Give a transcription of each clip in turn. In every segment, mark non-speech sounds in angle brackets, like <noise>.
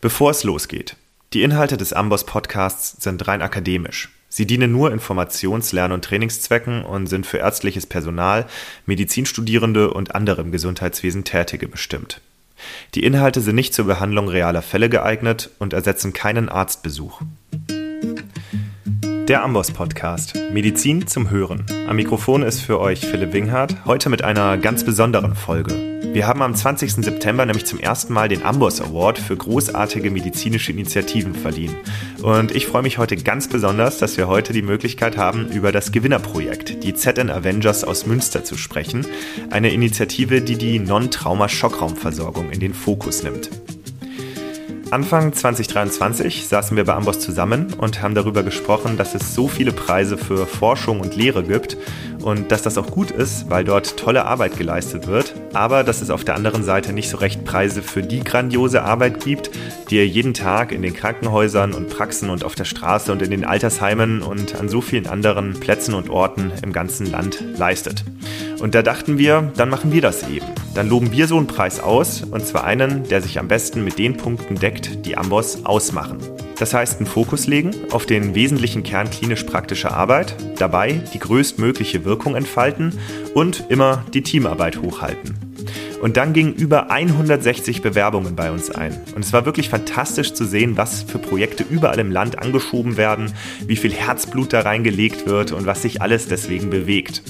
Bevor es losgeht. Die Inhalte des Amboss Podcasts sind rein akademisch. Sie dienen nur Informations-, Lern- und Trainingszwecken und sind für ärztliches Personal, Medizinstudierende und andere im Gesundheitswesen Tätige bestimmt. Die Inhalte sind nicht zur Behandlung realer Fälle geeignet und ersetzen keinen Arztbesuch. Der Amboss Podcast. Medizin zum Hören. Am Mikrofon ist für euch Philipp Winghardt, heute mit einer ganz besonderen Folge. Wir haben am 20. September nämlich zum ersten Mal den Amboss Award für großartige medizinische Initiativen verliehen. Und ich freue mich heute ganz besonders, dass wir heute die Möglichkeit haben, über das Gewinnerprojekt, die ZN Avengers aus Münster zu sprechen. Eine Initiative, die die Non-Trauma-Schockraumversorgung in den Fokus nimmt. Anfang 2023 saßen wir bei Amboss zusammen und haben darüber gesprochen, dass es so viele Preise für Forschung und Lehre gibt und dass das auch gut ist, weil dort tolle Arbeit geleistet wird, aber dass es auf der anderen Seite nicht so recht Preise für die grandiose Arbeit gibt, die ihr jeden Tag in den Krankenhäusern und Praxen und auf der Straße und in den Altersheimen und an so vielen anderen Plätzen und Orten im ganzen Land leistet. Und da dachten wir, dann machen wir das eben. Dann loben wir so einen Preis aus, und zwar einen, der sich am besten mit den Punkten deckt, die Amboss ausmachen. Das heißt, einen Fokus legen auf den wesentlichen Kern klinisch praktischer Arbeit, dabei die größtmögliche Wirkung entfalten und immer die Teamarbeit hochhalten. Und dann gingen über 160 Bewerbungen bei uns ein. Und es war wirklich fantastisch zu sehen, was für Projekte überall im Land angeschoben werden, wie viel Herzblut da reingelegt wird und was sich alles deswegen bewegt.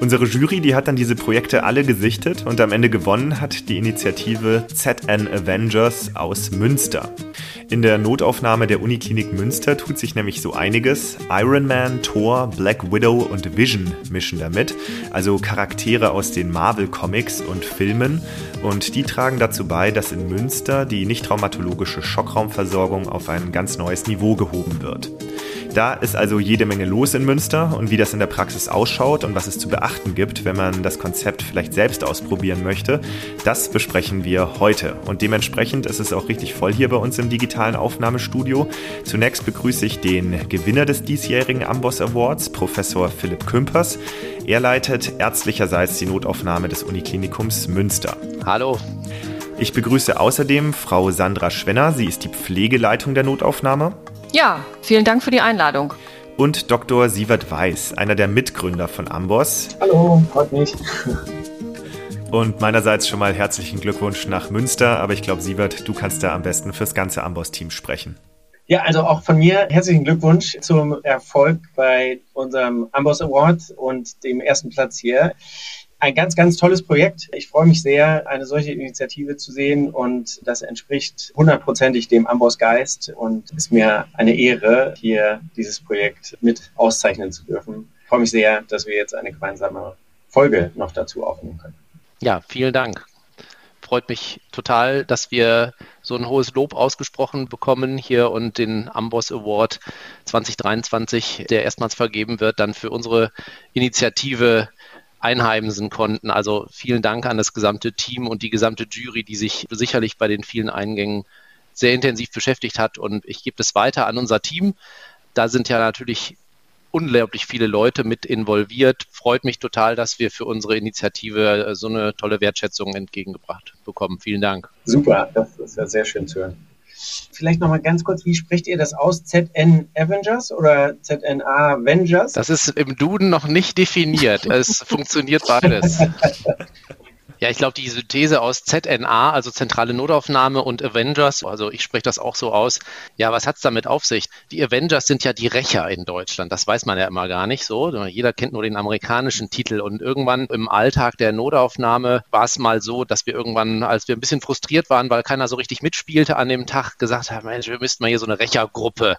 Unsere Jury, die hat dann diese Projekte alle gesichtet und am Ende gewonnen hat die Initiative ZN Avengers aus Münster. In der Notaufnahme der Uniklinik Münster tut sich nämlich so einiges. Iron Man, Thor, Black Widow und Vision mischen damit, also Charaktere aus den Marvel Comics und Filmen und die tragen dazu bei, dass in Münster die nicht traumatologische Schockraumversorgung auf ein ganz neues Niveau gehoben wird. Da ist also jede Menge los in Münster und wie das in der Praxis ausschaut und was es zu beachten gibt, wenn man das Konzept vielleicht selbst ausprobieren möchte, das besprechen wir heute. Und dementsprechend ist es auch richtig voll hier bei uns im digitalen Aufnahmestudio. Zunächst begrüße ich den Gewinner des diesjährigen Amboss Awards, Professor Philipp Kümpers. Er leitet ärztlicherseits die Notaufnahme des Uniklinikums Münster. Hallo. Ich begrüße außerdem Frau Sandra Schwenner. Sie ist die Pflegeleitung der Notaufnahme. Ja, vielen Dank für die Einladung. Und Dr. Sievert Weiß, einer der Mitgründer von Amboss. Hallo, freut mich. <laughs> Und meinerseits schon mal herzlichen Glückwunsch nach Münster, aber ich glaube, Sievert, du kannst da am besten fürs ganze Amboss-Team sprechen. Ja, also auch von mir herzlichen Glückwunsch zum Erfolg bei unserem Amboss Award und dem ersten Platz hier ein ganz, ganz tolles Projekt. Ich freue mich sehr, eine solche Initiative zu sehen und das entspricht hundertprozentig dem Amboss Geist und ist mir eine Ehre, hier dieses Projekt mit auszeichnen zu dürfen. Ich freue mich sehr, dass wir jetzt eine gemeinsame Folge noch dazu aufnehmen können. Ja, vielen Dank. Freut mich total, dass wir so ein hohes Lob ausgesprochen bekommen hier und den Amboss Award 2023, der erstmals vergeben wird, dann für unsere Initiative einheimsen konnten. Also vielen Dank an das gesamte Team und die gesamte Jury, die sich sicherlich bei den vielen Eingängen sehr intensiv beschäftigt hat. Und ich gebe es weiter an unser Team. Da sind ja natürlich unglaublich viele Leute mit involviert. Freut mich total, dass wir für unsere Initiative so eine tolle Wertschätzung entgegengebracht bekommen. Vielen Dank. Super, das ist ja sehr schön zu hören. Vielleicht nochmal ganz kurz, wie spricht ihr das aus? ZN Avengers oder ZNA Avengers? Das ist im Duden noch nicht definiert. es funktioniert beides. <laughs> Ja, ich glaube, die Synthese aus ZNA, also zentrale Notaufnahme und Avengers, also ich spreche das auch so aus. Ja, was hat es damit auf sich? Die Avengers sind ja die Rächer in Deutschland. Das weiß man ja immer gar nicht so. Jeder kennt nur den amerikanischen Titel. Und irgendwann im Alltag der Notaufnahme war es mal so, dass wir irgendwann, als wir ein bisschen frustriert waren, weil keiner so richtig mitspielte an dem Tag, gesagt haben, Mensch, wir müssten mal hier so eine Rächergruppe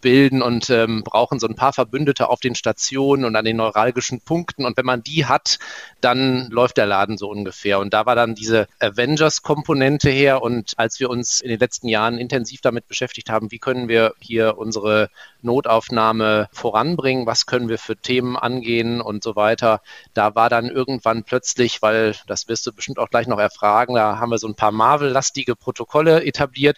bilden und ähm, brauchen so ein paar Verbündete auf den Stationen und an den neuralgischen Punkten. Und wenn man die hat, dann läuft der Laden so ungefähr. Und da war dann diese Avengers-Komponente her. Und als wir uns in den letzten Jahren intensiv damit beschäftigt haben, wie können wir hier unsere Notaufnahme voranbringen, was können wir für Themen angehen und so weiter, da war dann irgendwann plötzlich, weil das wirst du bestimmt auch gleich noch erfragen, da haben wir so ein paar Marvel-lastige Protokolle etabliert,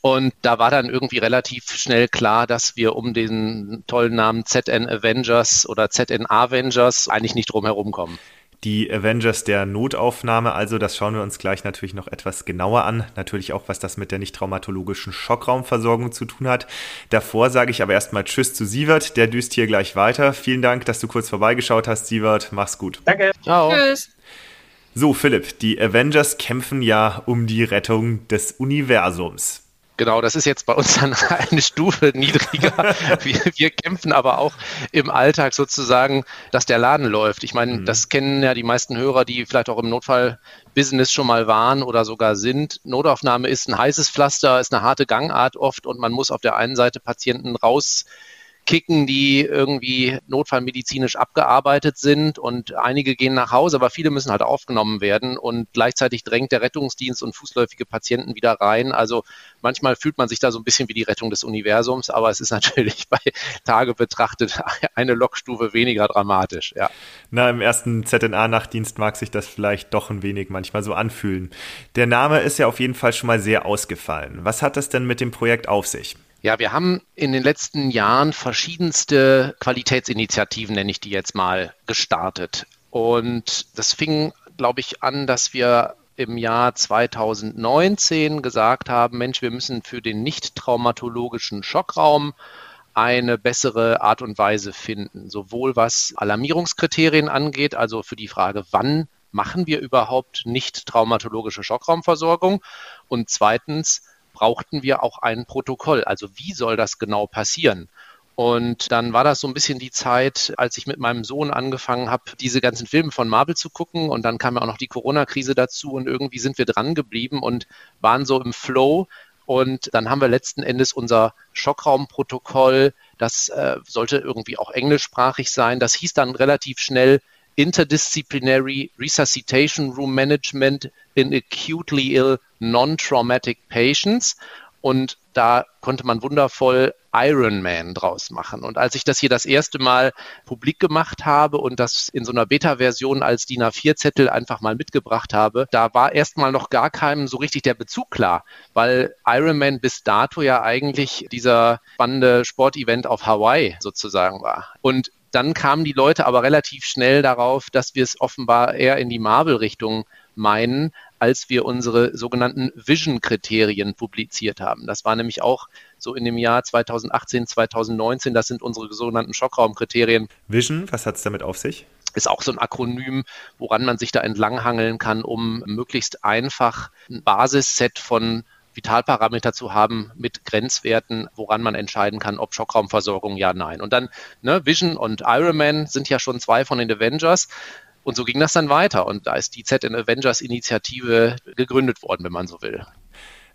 und da war dann irgendwie relativ schnell klar, dass wir um den tollen Namen ZN Avengers oder ZN Avengers eigentlich nicht drum herum kommen. Die Avengers der Notaufnahme, also das schauen wir uns gleich natürlich noch etwas genauer an. Natürlich auch, was das mit der nicht traumatologischen Schockraumversorgung zu tun hat. Davor sage ich aber erstmal Tschüss zu Sievert, der düst hier gleich weiter. Vielen Dank, dass du kurz vorbeigeschaut hast, Sievert. Mach's gut. Danke. Ciao. Tschüss. So, Philipp, die Avengers kämpfen ja um die Rettung des Universums. Genau, das ist jetzt bei uns <laughs> dann eine Stufe niedriger. <laughs> Wir, wir, kämpfen aber auch im Alltag sozusagen, dass der Laden läuft. Ich meine, mhm. das kennen ja die meisten Hörer, die vielleicht auch im Notfallbusiness schon mal waren oder sogar sind. Notaufnahme ist ein heißes Pflaster, ist eine harte Gangart oft und man muss auf der einen Seite Patienten raus kicken, die irgendwie notfallmedizinisch abgearbeitet sind und einige gehen nach Hause, aber viele müssen halt aufgenommen werden und gleichzeitig drängt der Rettungsdienst und fußläufige Patienten wieder rein. Also manchmal fühlt man sich da so ein bisschen wie die Rettung des Universums, aber es ist <laughs> natürlich bei Tage betrachtet eine Lokstufe weniger dramatisch, ja. Na, im ersten ZNA-Nachtdienst mag sich das vielleicht doch ein wenig manchmal so anfühlen. Der Name ist ja auf jeden Fall schon mal sehr ausgefallen. Was hat es denn mit dem Projekt auf sich? Ja, wir haben in den letzten Jahren verschiedenste Qualitätsinitiativen, nenne ich die jetzt mal, gestartet. Und das fing, glaube ich, an, dass wir im Jahr 2019 gesagt haben, Mensch, wir müssen für den nicht traumatologischen Schockraum eine bessere Art und Weise finden, sowohl was Alarmierungskriterien angeht, also für die Frage, wann machen wir überhaupt nicht traumatologische Schockraumversorgung und zweitens, brauchten wir auch ein Protokoll. Also wie soll das genau passieren? Und dann war das so ein bisschen die Zeit, als ich mit meinem Sohn angefangen habe, diese ganzen Filme von Marvel zu gucken. Und dann kam ja auch noch die Corona-Krise dazu und irgendwie sind wir dran geblieben und waren so im Flow. Und dann haben wir letzten Endes unser Schockraumprotokoll, das äh, sollte irgendwie auch englischsprachig sein. Das hieß dann relativ schnell Interdisciplinary Resuscitation Room Management in Acutely Ill Non-Traumatic Patients. Und da konnte man wundervoll Iron Man draus machen. Und als ich das hier das erste Mal publik gemacht habe und das in so einer Beta-Version als DIN A4-Zettel einfach mal mitgebracht habe, da war erstmal noch gar keinem so richtig der Bezug klar, weil Iron Man bis dato ja eigentlich dieser spannende Sportevent auf Hawaii sozusagen war. Und dann kamen die Leute aber relativ schnell darauf, dass wir es offenbar eher in die Marvel-Richtung meinen, als wir unsere sogenannten Vision-Kriterien publiziert haben. Das war nämlich auch so in dem Jahr 2018, 2019. Das sind unsere sogenannten Schockraumkriterien. Vision, was hat es damit auf sich? Ist auch so ein Akronym, woran man sich da entlanghangeln kann, um möglichst einfach ein Basisset von Vitalparameter zu haben mit Grenzwerten, woran man entscheiden kann, ob Schockraumversorgung ja, nein. Und dann ne, Vision und Ironman sind ja schon zwei von den Avengers. Und so ging das dann weiter. Und da ist die ZN Avengers Initiative gegründet worden, wenn man so will.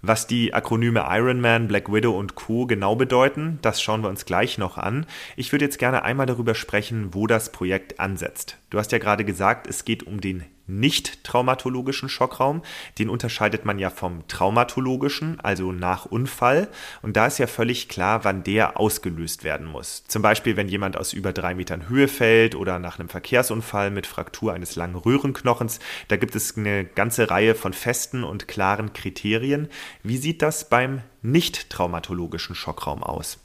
Was die Akronyme Ironman, Black Widow und Co. genau bedeuten, das schauen wir uns gleich noch an. Ich würde jetzt gerne einmal darüber sprechen, wo das Projekt ansetzt. Du hast ja gerade gesagt, es geht um den nicht traumatologischen Schockraum. Den unterscheidet man ja vom traumatologischen, also nach Unfall. Und da ist ja völlig klar, wann der ausgelöst werden muss. Zum Beispiel, wenn jemand aus über drei Metern Höhe fällt oder nach einem Verkehrsunfall mit Fraktur eines langen Röhrenknochens. Da gibt es eine ganze Reihe von festen und klaren Kriterien. Wie sieht das beim nicht traumatologischen Schockraum aus?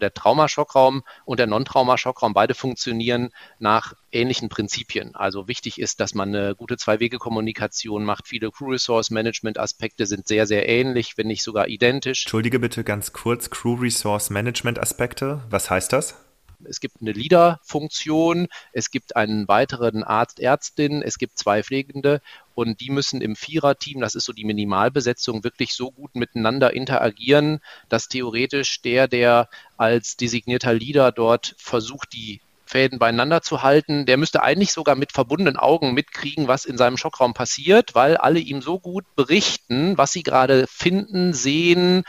Der Traumaschockraum und der Non-Traumaschockraum beide funktionieren nach ähnlichen Prinzipien. Also wichtig ist, dass man eine gute Zwei-Wege-Kommunikation macht. Viele Crew-Resource-Management-Aspekte sind sehr, sehr ähnlich, wenn nicht sogar identisch. Entschuldige bitte ganz kurz, Crew-Resource-Management-Aspekte, was heißt das? Es gibt eine Leader-Funktion, es gibt einen weiteren Arzt, Ärztin, es gibt zwei Pflegende und die müssen im Viererteam, das ist so die Minimalbesetzung, wirklich so gut miteinander interagieren, dass theoretisch der, der als designierter Leader dort versucht, die Fäden beieinander zu halten. Der müsste eigentlich sogar mit verbundenen Augen mitkriegen, was in seinem Schockraum passiert, weil alle ihm so gut berichten, was sie gerade finden, sehen,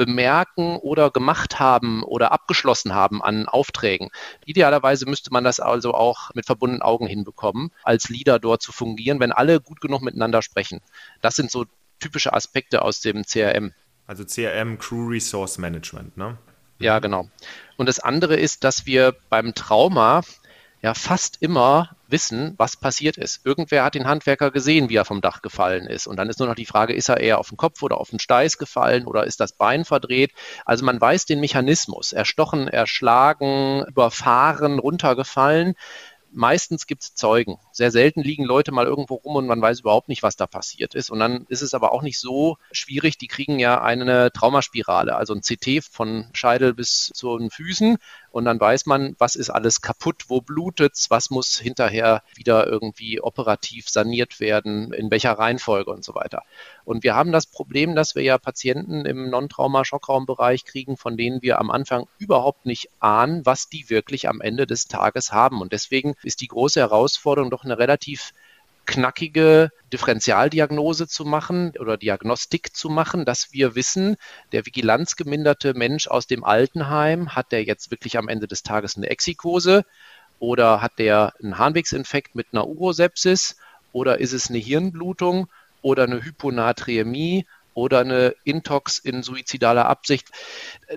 bemerken oder gemacht haben oder abgeschlossen haben an Aufträgen. Idealerweise müsste man das also auch mit verbundenen Augen hinbekommen, als Leader dort zu fungieren, wenn alle gut genug miteinander sprechen. Das sind so typische Aspekte aus dem CRM. Also CRM Crew Resource Management, ne? Ja, genau. Und das andere ist, dass wir beim Trauma ja fast immer wissen, was passiert ist. Irgendwer hat den Handwerker gesehen, wie er vom Dach gefallen ist. Und dann ist nur noch die Frage, ist er eher auf den Kopf oder auf den Steiß gefallen oder ist das Bein verdreht? Also man weiß den Mechanismus. Erstochen, erschlagen, überfahren, runtergefallen. meistens gibt es Zeugen. Sehr selten liegen Leute mal irgendwo rum und man weiß überhaupt nicht, was da passiert ist. Und dann ist es aber auch nicht so schwierig. Die kriegen ja eine Traumaspirale, also ein CT von Scheidel bis zu den Füßen. Und dann weiß man, was ist alles kaputt, wo blutet's, was muss hinterher wieder irgendwie operativ saniert werden, in welcher Reihenfolge und so weiter. Und wir haben das Problem, dass wir ja Patienten im Non-Trauma-Schockraumbereich kriegen, von denen wir am Anfang überhaupt nicht ahnen, was die wirklich am Ende des Tages haben. Und deswegen ist die große Herausforderung doch eine relativ knackige Differentialdiagnose zu machen oder Diagnostik zu machen, dass wir wissen, der vigilanzgeminderte Mensch aus dem Altenheim, hat der jetzt wirklich am Ende des Tages eine Exikose oder hat der einen Harnwegsinfekt mit einer Urosepsis oder ist es eine Hirnblutung oder eine Hyponatriämie oder eine Intox in suizidaler Absicht.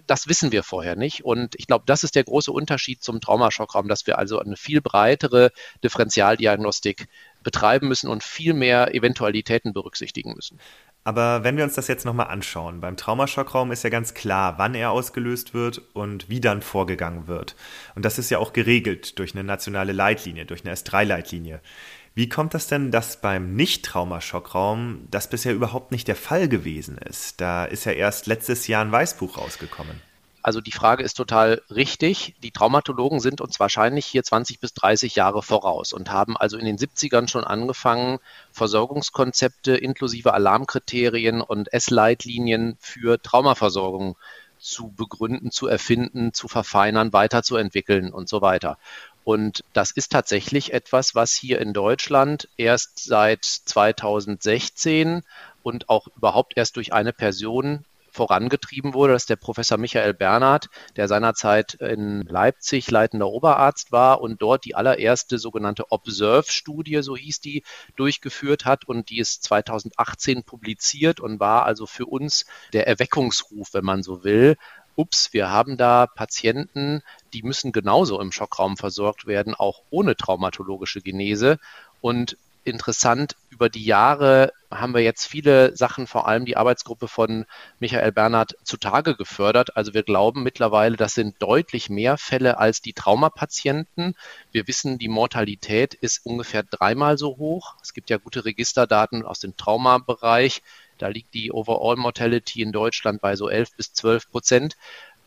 Das wissen wir vorher nicht. Und ich glaube, das ist der große Unterschied zum Traumaschockraum, dass wir also eine viel breitere Differentialdiagnostik betreiben müssen und viel mehr Eventualitäten berücksichtigen müssen. Aber wenn wir uns das jetzt nochmal anschauen, beim Traumaschockraum ist ja ganz klar, wann er ausgelöst wird und wie dann vorgegangen wird. Und das ist ja auch geregelt durch eine nationale Leitlinie, durch eine S3-Leitlinie. Wie kommt das denn, dass beim Nicht-Traumaschockraum das bisher überhaupt nicht der Fall gewesen ist? Da ist ja erst letztes Jahr ein Weißbuch rausgekommen. Also die Frage ist total richtig. Die Traumatologen sind uns wahrscheinlich hier 20 bis 30 Jahre voraus und haben also in den 70ern schon angefangen, Versorgungskonzepte inklusive Alarmkriterien und S-Leitlinien für Traumaversorgung zu begründen, zu erfinden, zu verfeinern, weiterzuentwickeln und so weiter. Und das ist tatsächlich etwas, was hier in Deutschland erst seit 2016 und auch überhaupt erst durch eine Person vorangetrieben wurde. Das ist der Professor Michael Bernhard, der seinerzeit in Leipzig leitender Oberarzt war und dort die allererste sogenannte Observe-Studie, so hieß die, durchgeführt hat und die ist 2018 publiziert und war also für uns der Erweckungsruf, wenn man so will, ups, wir haben da Patienten, die müssen genauso im Schockraum versorgt werden, auch ohne traumatologische Genese. Und interessant, über die Jahre haben wir jetzt viele Sachen, vor allem die Arbeitsgruppe von Michael Bernhard, zutage gefördert. Also wir glauben mittlerweile, das sind deutlich mehr Fälle als die Traumapatienten. Wir wissen, die Mortalität ist ungefähr dreimal so hoch. Es gibt ja gute Registerdaten aus dem Traumabereich. Da liegt die Overall Mortality in Deutschland bei so 11 bis 12 Prozent.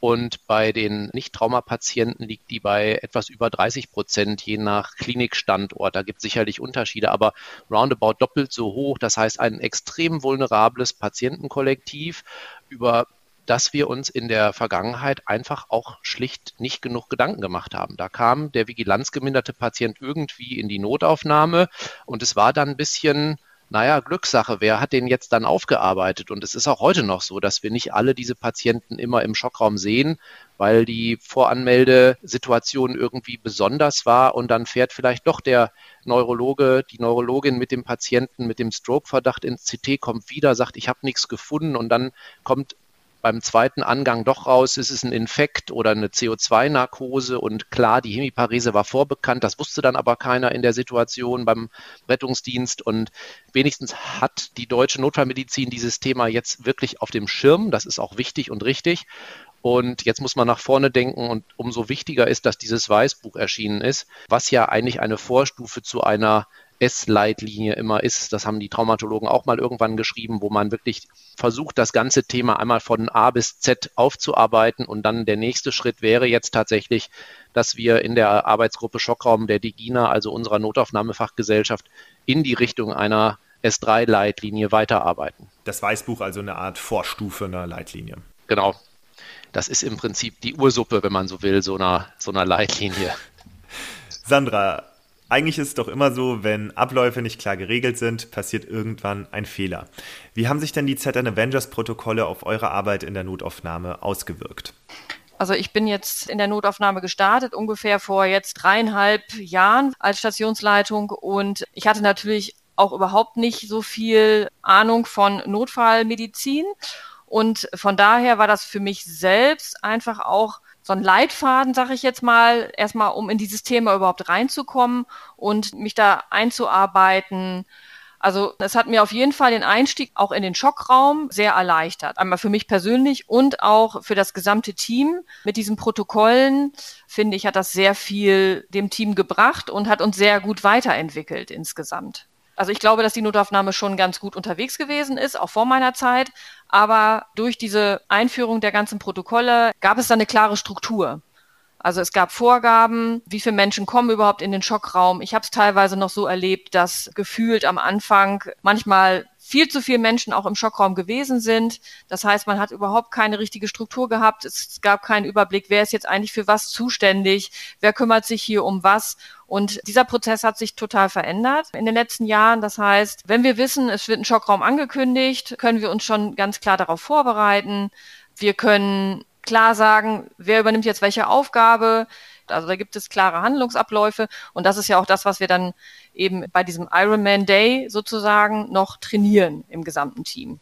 Und bei den Nicht-Traumapatienten liegt die bei etwas über 30 Prozent, je nach Klinikstandort. Da gibt es sicherlich Unterschiede, aber roundabout doppelt so hoch. Das heißt, ein extrem vulnerables Patientenkollektiv, über das wir uns in der Vergangenheit einfach auch schlicht nicht genug Gedanken gemacht haben. Da kam der vigilanzgeminderte Patient irgendwie in die Notaufnahme und es war dann ein bisschen naja, Glückssache, wer hat den jetzt dann aufgearbeitet? Und es ist auch heute noch so, dass wir nicht alle diese Patienten immer im Schockraum sehen, weil die Voranmeldesituation irgendwie besonders war und dann fährt vielleicht doch der Neurologe, die Neurologin mit dem Patienten mit dem Stroke-Verdacht ins CT, kommt wieder, sagt, ich habe nichts gefunden und dann kommt beim zweiten Angang doch raus, ist es ein Infekt oder eine CO2-Narkose und klar, die Hemiparese war vorbekannt, das wusste dann aber keiner in der Situation beim Rettungsdienst. Und wenigstens hat die deutsche Notfallmedizin dieses Thema jetzt wirklich auf dem Schirm, das ist auch wichtig und richtig. Und jetzt muss man nach vorne denken und umso wichtiger ist, dass dieses Weißbuch erschienen ist, was ja eigentlich eine Vorstufe zu einer S-Leitlinie immer ist. Das haben die Traumatologen auch mal irgendwann geschrieben, wo man wirklich versucht, das ganze Thema einmal von A bis Z aufzuarbeiten. Und dann der nächste Schritt wäre jetzt tatsächlich, dass wir in der Arbeitsgruppe Schockraum der DIGINA, also unserer Notaufnahmefachgesellschaft, in die Richtung einer S3-Leitlinie weiterarbeiten. Das Weißbuch also eine Art Vorstufe einer Leitlinie. Genau. Das ist im Prinzip die Ursuppe, wenn man so will, so einer, so einer Leitlinie. <laughs> Sandra, eigentlich ist es doch immer so, wenn Abläufe nicht klar geregelt sind, passiert irgendwann ein Fehler. Wie haben sich denn die ZN Avengers Protokolle auf eure Arbeit in der Notaufnahme ausgewirkt? Also ich bin jetzt in der Notaufnahme gestartet, ungefähr vor jetzt dreieinhalb Jahren als Stationsleitung und ich hatte natürlich auch überhaupt nicht so viel Ahnung von Notfallmedizin und von daher war das für mich selbst einfach auch so ein Leitfaden, sage ich jetzt mal, erstmal, um in dieses Thema überhaupt reinzukommen und mich da einzuarbeiten, Also es hat mir auf jeden Fall den Einstieg auch in den Schockraum sehr erleichtert. Einmal für mich persönlich und auch für das gesamte Team. Mit diesen Protokollen, finde ich, hat das sehr viel dem Team gebracht und hat uns sehr gut weiterentwickelt insgesamt. Also ich glaube, dass die Notaufnahme schon ganz gut unterwegs gewesen ist, auch vor meiner Zeit. Aber durch diese Einführung der ganzen Protokolle gab es da eine klare Struktur. Also es gab Vorgaben, wie viele Menschen kommen überhaupt in den Schockraum. Ich habe es teilweise noch so erlebt, dass gefühlt am Anfang manchmal viel zu viele Menschen auch im Schockraum gewesen sind. Das heißt, man hat überhaupt keine richtige Struktur gehabt. Es gab keinen Überblick, wer ist jetzt eigentlich für was zuständig, wer kümmert sich hier um was. Und dieser Prozess hat sich total verändert in den letzten Jahren. Das heißt, wenn wir wissen, es wird ein Schockraum angekündigt, können wir uns schon ganz klar darauf vorbereiten. Wir können klar sagen, wer übernimmt jetzt welche Aufgabe. Also da gibt es klare Handlungsabläufe und das ist ja auch das, was wir dann eben bei diesem Ironman Day sozusagen noch trainieren im gesamten Team.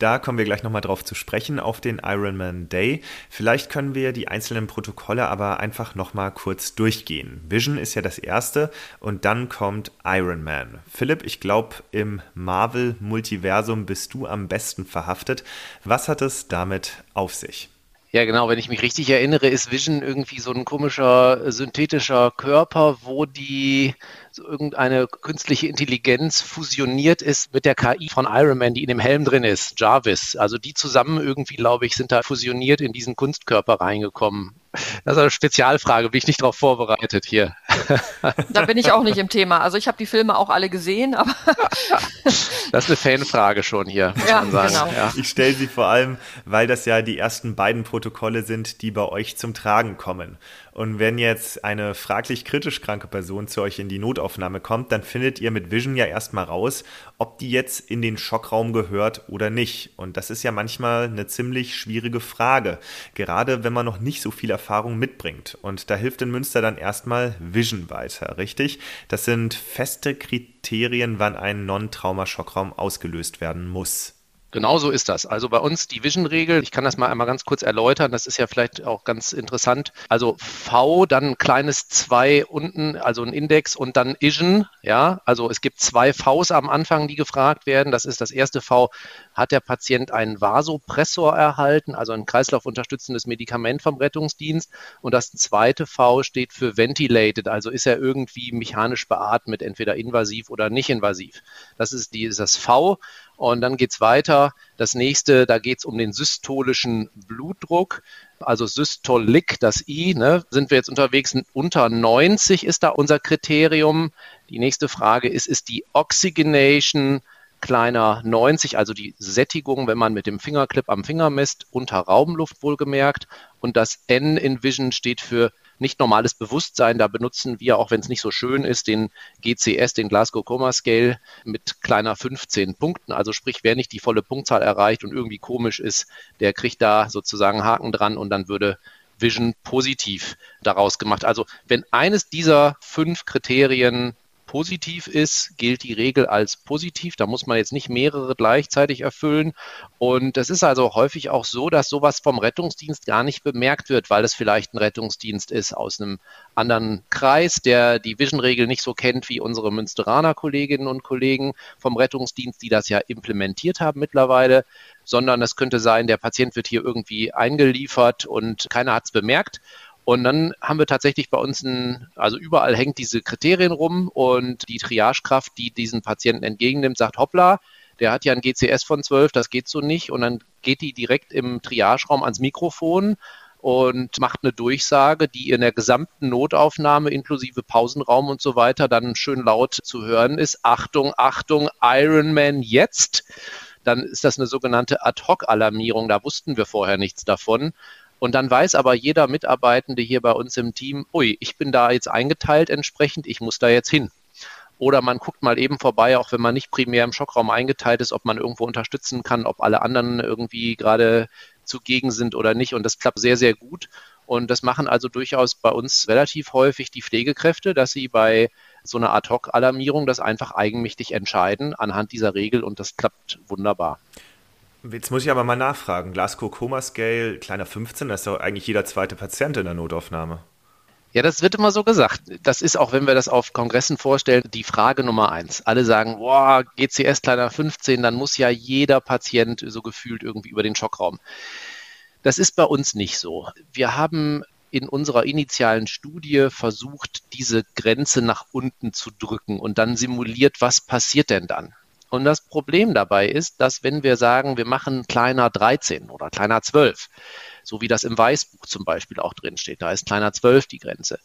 Da kommen wir gleich nochmal drauf zu sprechen, auf den Ironman Day. Vielleicht können wir die einzelnen Protokolle aber einfach nochmal kurz durchgehen. Vision ist ja das erste und dann kommt Ironman. Philipp, ich glaube, im Marvel-Multiversum bist du am besten verhaftet. Was hat es damit auf sich? Ja, genau. Wenn ich mich richtig erinnere, ist Vision irgendwie so ein komischer synthetischer Körper, wo die irgendeine künstliche Intelligenz fusioniert ist mit der KI von Iron Man, die in dem Helm drin ist, Jarvis. Also die zusammen irgendwie, glaube ich, sind da fusioniert in diesen Kunstkörper reingekommen. Das ist eine Spezialfrage, bin ich nicht darauf vorbereitet hier. <laughs> Da bin ich auch nicht im Thema. Also ich habe die Filme auch alle gesehen, aber. <laughs> Das ist eine Fanfrage schon hier, muss ja, man sagen. Genau. Ja. Ich stelle sie vor allem, weil das ja die ersten beiden Protokolle sind, die bei euch zum Tragen kommen. Und wenn jetzt eine fraglich kritisch kranke Person zu euch in die Notaufnahme kommt, dann findet ihr mit Vision ja erstmal raus, ob die jetzt in den Schockraum gehört oder nicht. Und das ist ja manchmal eine ziemlich schwierige Frage, gerade wenn man noch nicht so viel Erfahrung mitbringt. Und da hilft in Münster dann erstmal Vision weiter, richtig? Das sind feste Kriterien, wann ein Non-Trauma-Schockraum ausgelöst werden muss. Genau so ist das. Also bei uns die Vision-Regel, ich kann das mal einmal ganz kurz erläutern, das ist ja vielleicht auch ganz interessant. Also V, dann ein kleines 2 unten, also ein Index und dann Vision, ja. Also es gibt zwei Vs am Anfang, die gefragt werden. Das ist das erste V, hat der Patient einen Vasopressor erhalten, also ein kreislaufunterstützendes Medikament vom Rettungsdienst. Und das zweite V steht für ventilated, also ist er irgendwie mechanisch beatmet, entweder invasiv oder nicht invasiv. Das ist dieses V. Und dann geht's weiter. Das nächste, da geht's um den systolischen Blutdruck. Also Systolik, das I, ne, sind wir jetzt unterwegs. Unter 90 ist da unser Kriterium. Die nächste Frage ist, ist die Oxygenation kleiner 90, also die Sättigung, wenn man mit dem Fingerclip am Finger misst, unter Raumluft wohlgemerkt. Und das N in Vision steht für nicht normales Bewusstsein. Da benutzen wir, auch wenn es nicht so schön ist, den GCS, den Glasgow Coma Scale mit kleiner 15 Punkten. Also sprich, wer nicht die volle Punktzahl erreicht und irgendwie komisch ist, der kriegt da sozusagen Haken dran und dann würde Vision positiv daraus gemacht. Also wenn eines dieser fünf Kriterien positiv ist, gilt die Regel als positiv. Da muss man jetzt nicht mehrere gleichzeitig erfüllen. Und es ist also häufig auch so, dass sowas vom Rettungsdienst gar nicht bemerkt wird, weil es vielleicht ein Rettungsdienst ist aus einem anderen Kreis, der die Vision-Regel nicht so kennt wie unsere Münsteraner Kolleginnen und Kollegen vom Rettungsdienst, die das ja implementiert haben mittlerweile sondern es könnte sein, der Patient wird hier irgendwie eingeliefert und keiner hat es bemerkt. Und dann haben wir tatsächlich bei uns ein, also überall hängt diese Kriterien rum und die Triagekraft, die diesen Patienten entgegennimmt, sagt, hoppla, der hat ja ein GCS von 12, das geht so nicht. Und dann geht die direkt im Triageraum ans Mikrofon und macht eine Durchsage, die in der gesamten Notaufnahme inklusive Pausenraum und so weiter dann schön laut zu hören ist. Achtung, Achtung, Ironman jetzt. Dann ist das eine sogenannte Ad-Hoc-Alarmierung. Da wussten wir vorher nichts davon. Und dann weiß aber jeder Mitarbeitende hier bei uns im Team, ui, ich bin da jetzt eingeteilt entsprechend, ich muss da jetzt hin. Oder man guckt mal eben vorbei, auch wenn man nicht primär im Schockraum eingeteilt ist, ob man irgendwo unterstützen kann, ob alle anderen irgendwie gerade zugegen sind oder nicht. Und das klappt sehr, sehr gut. Und das machen also durchaus bei uns relativ häufig die Pflegekräfte, dass sie bei so einer Ad-Hoc-Alarmierung das einfach eigenmächtig entscheiden anhand dieser Regel und das klappt wunderbar. Jetzt muss ich aber mal nachfragen. Glasgow Coma Scale, kleiner 15, das ist doch eigentlich jeder zweite Patient in der Notaufnahme. Ja, das wird immer so gesagt. Das ist auch, wenn wir das auf Kongressen vorstellen, die Frage Nummer eins. Alle sagen, boah, GCS kleiner 15, dann muss ja jeder Patient so gefühlt irgendwie über den Schockraum. Das ist bei uns nicht so. Wir haben in unserer initialen Studie versucht, diese Grenze nach unten zu drücken und dann simuliert, was passiert denn dann? Und das Problem dabei ist, dass wenn wir sagen, wir machen kleiner 13 oder kleiner 12, so wie das im Weißbuch zum Beispiel auch drin steht. Da ist kleiner 12 die Grenze.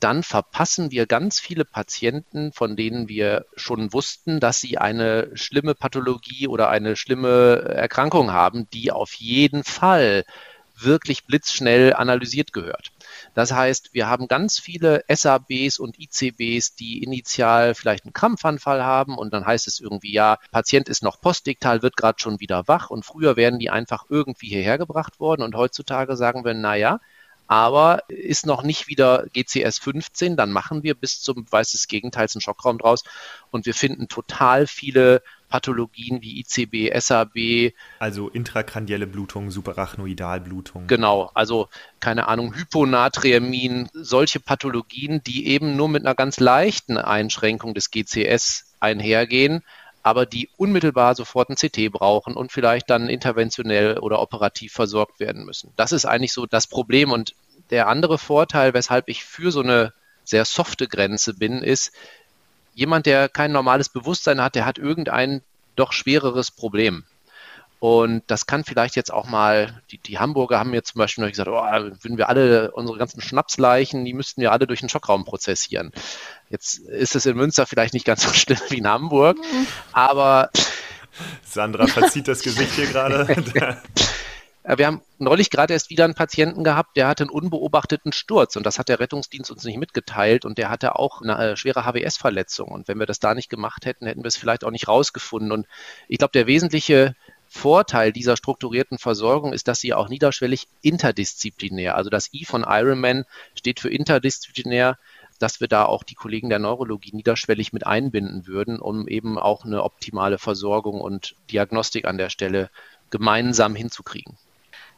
Dann verpassen wir ganz viele Patienten, von denen wir schon wussten, dass sie eine schlimme Pathologie oder eine schlimme Erkrankung haben, die auf jeden Fall wirklich blitzschnell analysiert gehört. Das heißt, wir haben ganz viele SABs und ICBs, die initial vielleicht einen Krampfanfall haben und dann heißt es irgendwie, ja, Patient ist noch postdiktal, wird gerade schon wieder wach und früher werden die einfach irgendwie hierher gebracht worden und heutzutage sagen wir, naja, aber ist noch nicht wieder GCS 15, dann machen wir bis zum weiß des Gegenteils einen Schockraum draus und wir finden total viele Pathologien wie ICB, SAB. Also intrakranielle Blutung, Subarachnoidalblutung. Genau, also keine Ahnung, Hyponatriemin, solche Pathologien, die eben nur mit einer ganz leichten Einschränkung des GCS einhergehen, aber die unmittelbar sofort ein CT brauchen und vielleicht dann interventionell oder operativ versorgt werden müssen. Das ist eigentlich so das Problem. Und der andere Vorteil, weshalb ich für so eine sehr softe Grenze bin, ist, jemand, der kein normales Bewusstsein hat, der hat irgendein doch schwereres Problem. Und das kann vielleicht jetzt auch mal, die, die Hamburger haben mir zum Beispiel noch gesagt, oh, würden wir alle unsere ganzen Schnapsleichen, die müssten wir alle durch den Schockraum prozessieren. Jetzt ist es in Münster vielleicht nicht ganz so schlimm wie in Hamburg, aber. Sandra verzieht das Gesicht hier gerade. <laughs> <laughs> Äh, wir haben neulich gerade erst wieder einen Patienten gehabt, der hatte einen unbeobachteten Sturz und das hat der Rettungsdienst uns nicht mitgeteilt und der hatte auch eine äh, schwere HWS-Verletzung und wenn wir das da nicht gemacht hätten, hätten wir es vielleicht auch nicht rausgefunden und ich glaube, der wesentliche Vorteil dieser strukturierten Versorgung ist, dass sie auch niederschwellig interdisziplinär, also das I von Ironman steht für interdisziplinär, dass wir da auch die Kollegen der Neurologie niederschwellig mit einbinden würden, um eben auch eine optimale Versorgung und Diagnostik an der Stelle gemeinsam hinzukriegen.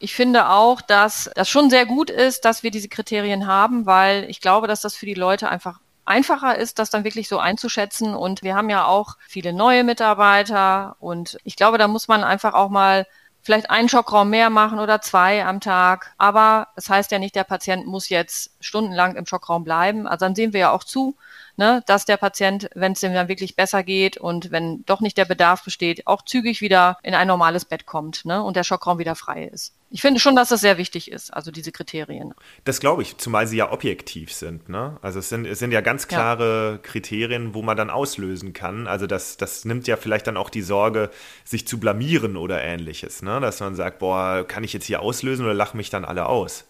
Ich finde auch, dass das schon sehr gut ist, dass wir diese Kriterien haben, weil ich glaube, dass das für die Leute einfach einfacher ist, das dann wirklich so einzuschätzen. Und wir haben ja auch viele neue Mitarbeiter und ich glaube, da muss man einfach auch mal vielleicht einen Schockraum mehr machen oder zwei am Tag. Aber es das heißt ja nicht, der Patient muss jetzt stundenlang im Schockraum bleiben. Also dann sehen wir ja auch zu, ne, dass der Patient, wenn es dem dann wirklich besser geht und wenn doch nicht der Bedarf besteht, auch zügig wieder in ein normales Bett kommt ne, und der Schockraum wieder frei ist. Ich finde schon, dass das sehr wichtig ist, also diese Kriterien. Das glaube ich, zumal sie ja objektiv sind. Ne? Also es sind, es sind ja ganz klare ja. Kriterien, wo man dann auslösen kann. Also das, das nimmt ja vielleicht dann auch die Sorge, sich zu blamieren oder ähnliches. Ne? Dass man sagt, boah, kann ich jetzt hier auslösen oder lachen mich dann alle aus?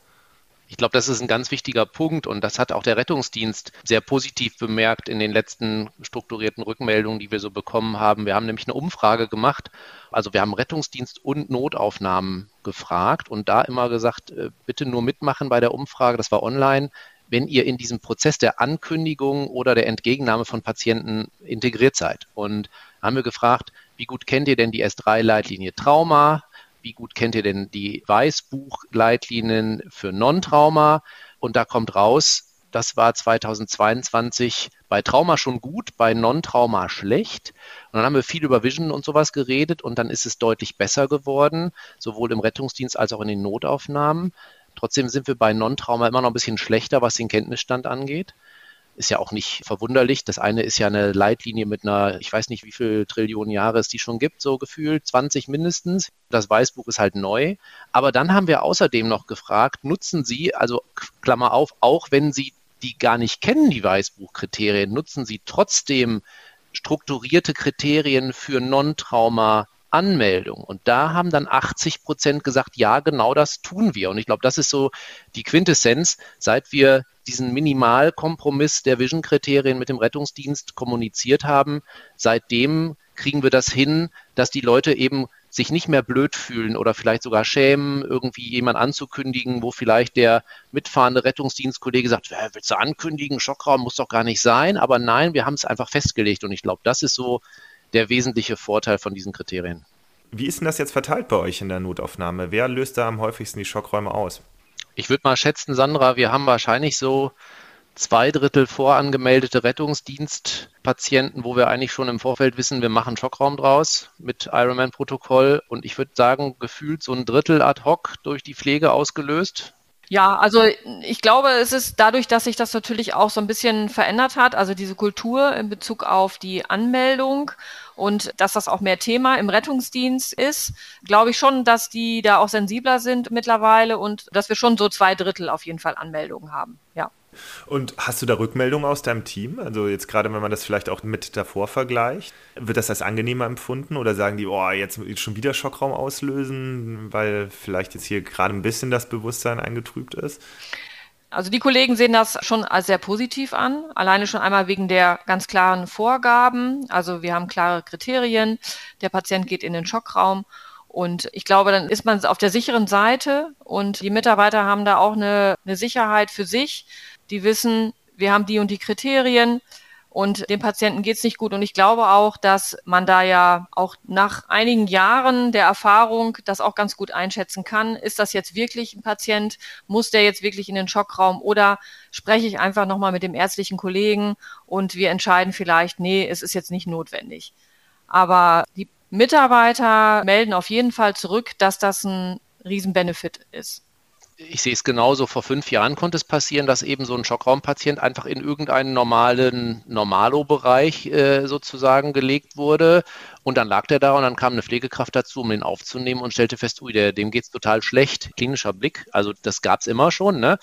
Ich glaube, das ist ein ganz wichtiger Punkt und das hat auch der Rettungsdienst sehr positiv bemerkt in den letzten strukturierten Rückmeldungen, die wir so bekommen haben. Wir haben nämlich eine Umfrage gemacht. Also wir haben Rettungsdienst und Notaufnahmen gefragt und da immer gesagt, äh, bitte nur mitmachen bei der Umfrage. Das war online wenn ihr in diesem Prozess der Ankündigung oder der Entgegennahme von Patienten integriert seid. Und haben wir gefragt, wie gut kennt ihr denn die S3-Leitlinie Trauma? Wie gut kennt ihr denn die Weißbuchleitlinien für Non-Trauma? Und da kommt raus, das war 2022 bei Trauma schon gut, bei Non-Trauma schlecht. Und dann haben wir viel über Vision und sowas geredet und dann ist es deutlich besser geworden, sowohl im Rettungsdienst als auch in den Notaufnahmen. Trotzdem sind wir bei Non-Trauma immer noch ein bisschen schlechter, was den Kenntnisstand angeht ist ja auch nicht verwunderlich. Das eine ist ja eine Leitlinie mit einer, ich weiß nicht, wie viel Trillionen Jahre es die schon gibt, so gefühlt, 20 mindestens. Das Weißbuch ist halt neu. Aber dann haben wir außerdem noch gefragt, nutzen Sie, also Klammer auf, auch wenn Sie die gar nicht kennen, die Weißbuchkriterien, nutzen Sie trotzdem strukturierte Kriterien für Non-Trauma Anmeldung. Und da haben dann 80 Prozent gesagt, ja, genau das tun wir. Und ich glaube, das ist so die Quintessenz, seit wir diesen Minimalkompromiss der Vision-Kriterien mit dem Rettungsdienst kommuniziert haben. Seitdem kriegen wir das hin, dass die Leute eben sich nicht mehr blöd fühlen oder vielleicht sogar schämen, irgendwie jemand anzukündigen, wo vielleicht der mitfahrende Rettungsdienstkollege sagt, willst du ankündigen, Schockraum muss doch gar nicht sein. Aber nein, wir haben es einfach festgelegt. Und ich glaube, das ist so der wesentliche Vorteil von diesen Kriterien. Wie ist denn das jetzt verteilt bei euch in der Notaufnahme? Wer löst da am häufigsten die Schockräume aus? Ich würde mal schätzen, Sandra, wir haben wahrscheinlich so zwei Drittel vorangemeldete Rettungsdienstpatienten, wo wir eigentlich schon im Vorfeld wissen, wir machen Schockraum draus mit Ironman-Protokoll. Und ich würde sagen, gefühlt so ein Drittel ad hoc durch die Pflege ausgelöst. Ja, also ich glaube, es ist dadurch, dass sich das natürlich auch so ein bisschen verändert hat, also diese Kultur in Bezug auf die Anmeldung und dass das auch mehr Thema im Rettungsdienst ist, glaube ich schon, dass die da auch sensibler sind mittlerweile und dass wir schon so zwei Drittel auf jeden Fall Anmeldungen haben. Ja. Und hast du da Rückmeldungen aus deinem Team? Also jetzt gerade, wenn man das vielleicht auch mit davor vergleicht, wird das als angenehmer empfunden oder sagen die, oh, jetzt schon wieder Schockraum auslösen, weil vielleicht jetzt hier gerade ein bisschen das Bewusstsein eingetrübt ist? Also die Kollegen sehen das schon als sehr positiv an, alleine schon einmal wegen der ganz klaren Vorgaben. Also wir haben klare Kriterien, der Patient geht in den Schockraum und ich glaube, dann ist man auf der sicheren Seite und die Mitarbeiter haben da auch eine, eine Sicherheit für sich, die wissen, wir haben die und die Kriterien und dem Patienten geht's nicht gut. Und ich glaube auch, dass man da ja auch nach einigen Jahren der Erfahrung das auch ganz gut einschätzen kann. Ist das jetzt wirklich ein Patient? Muss der jetzt wirklich in den Schockraum? Oder spreche ich einfach nochmal mit dem ärztlichen Kollegen und wir entscheiden vielleicht, nee, es ist jetzt nicht notwendig. Aber die Mitarbeiter melden auf jeden Fall zurück, dass das ein Riesenbenefit ist ich sehe es genauso, vor fünf Jahren konnte es passieren, dass eben so ein Schockraumpatient einfach in irgendeinen normalen Normalo-Bereich äh, sozusagen gelegt wurde. Und dann lag der da und dann kam eine Pflegekraft dazu, um ihn aufzunehmen und stellte fest, ui, der, dem geht's total schlecht, klinischer Blick, also das gab's immer schon, ne?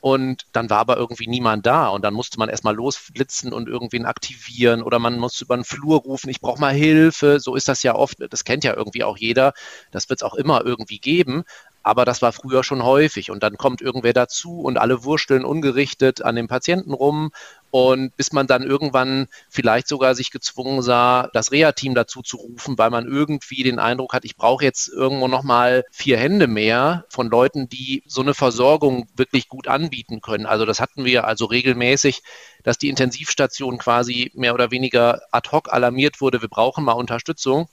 Und dann war aber irgendwie niemand da. Und dann musste man erstmal losflitzen und irgendwen aktivieren oder man musste über den Flur rufen, ich brauche mal Hilfe, so ist das ja oft, das kennt ja irgendwie auch jeder, das wird's auch immer irgendwie geben, aber das war früher schon häufig. Und dann kommt irgendwer dazu und alle wursteln ungerichtet an dem Patienten rum. Und bis man dann irgendwann vielleicht sogar sich gezwungen sah, das Reha-Team dazu zu rufen, weil man irgendwie den Eindruck hat, ich brauche jetzt irgendwo nochmal vier Hände mehr von Leuten, die so eine Versorgung wirklich gut anbieten können. Also das hatten wir also regelmäßig, dass die Intensivstation quasi mehr oder weniger ad hoc alarmiert wurde, wir brauchen mal Unterstützung.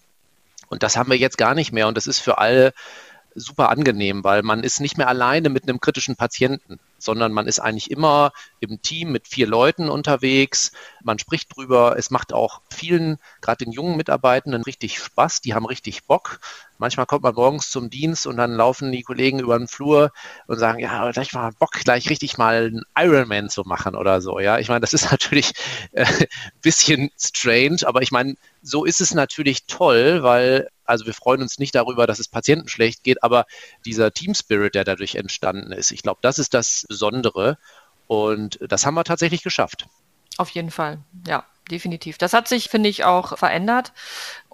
Und das haben wir jetzt gar nicht mehr. Und das ist für alle super angenehm, weil man ist nicht mehr alleine mit einem kritischen Patienten, sondern man ist eigentlich immer im Team mit vier Leuten unterwegs. Man spricht drüber. Es macht auch vielen, gerade den jungen Mitarbeitenden, richtig Spaß. Die haben richtig Bock. Manchmal kommt man morgens zum Dienst und dann laufen die Kollegen über den Flur und sagen, ja, gleich mal Bock, gleich richtig mal einen Ironman zu machen oder so. Ja, ich meine, das ist <laughs> natürlich äh, bisschen strange, aber ich meine, so ist es natürlich toll, weil also wir freuen uns nicht darüber, dass es Patienten schlecht geht, aber dieser Team Spirit, der dadurch entstanden ist, ich glaube, das ist das Besondere und das haben wir tatsächlich geschafft. Auf jeden Fall, ja, definitiv. Das hat sich, finde ich, auch verändert.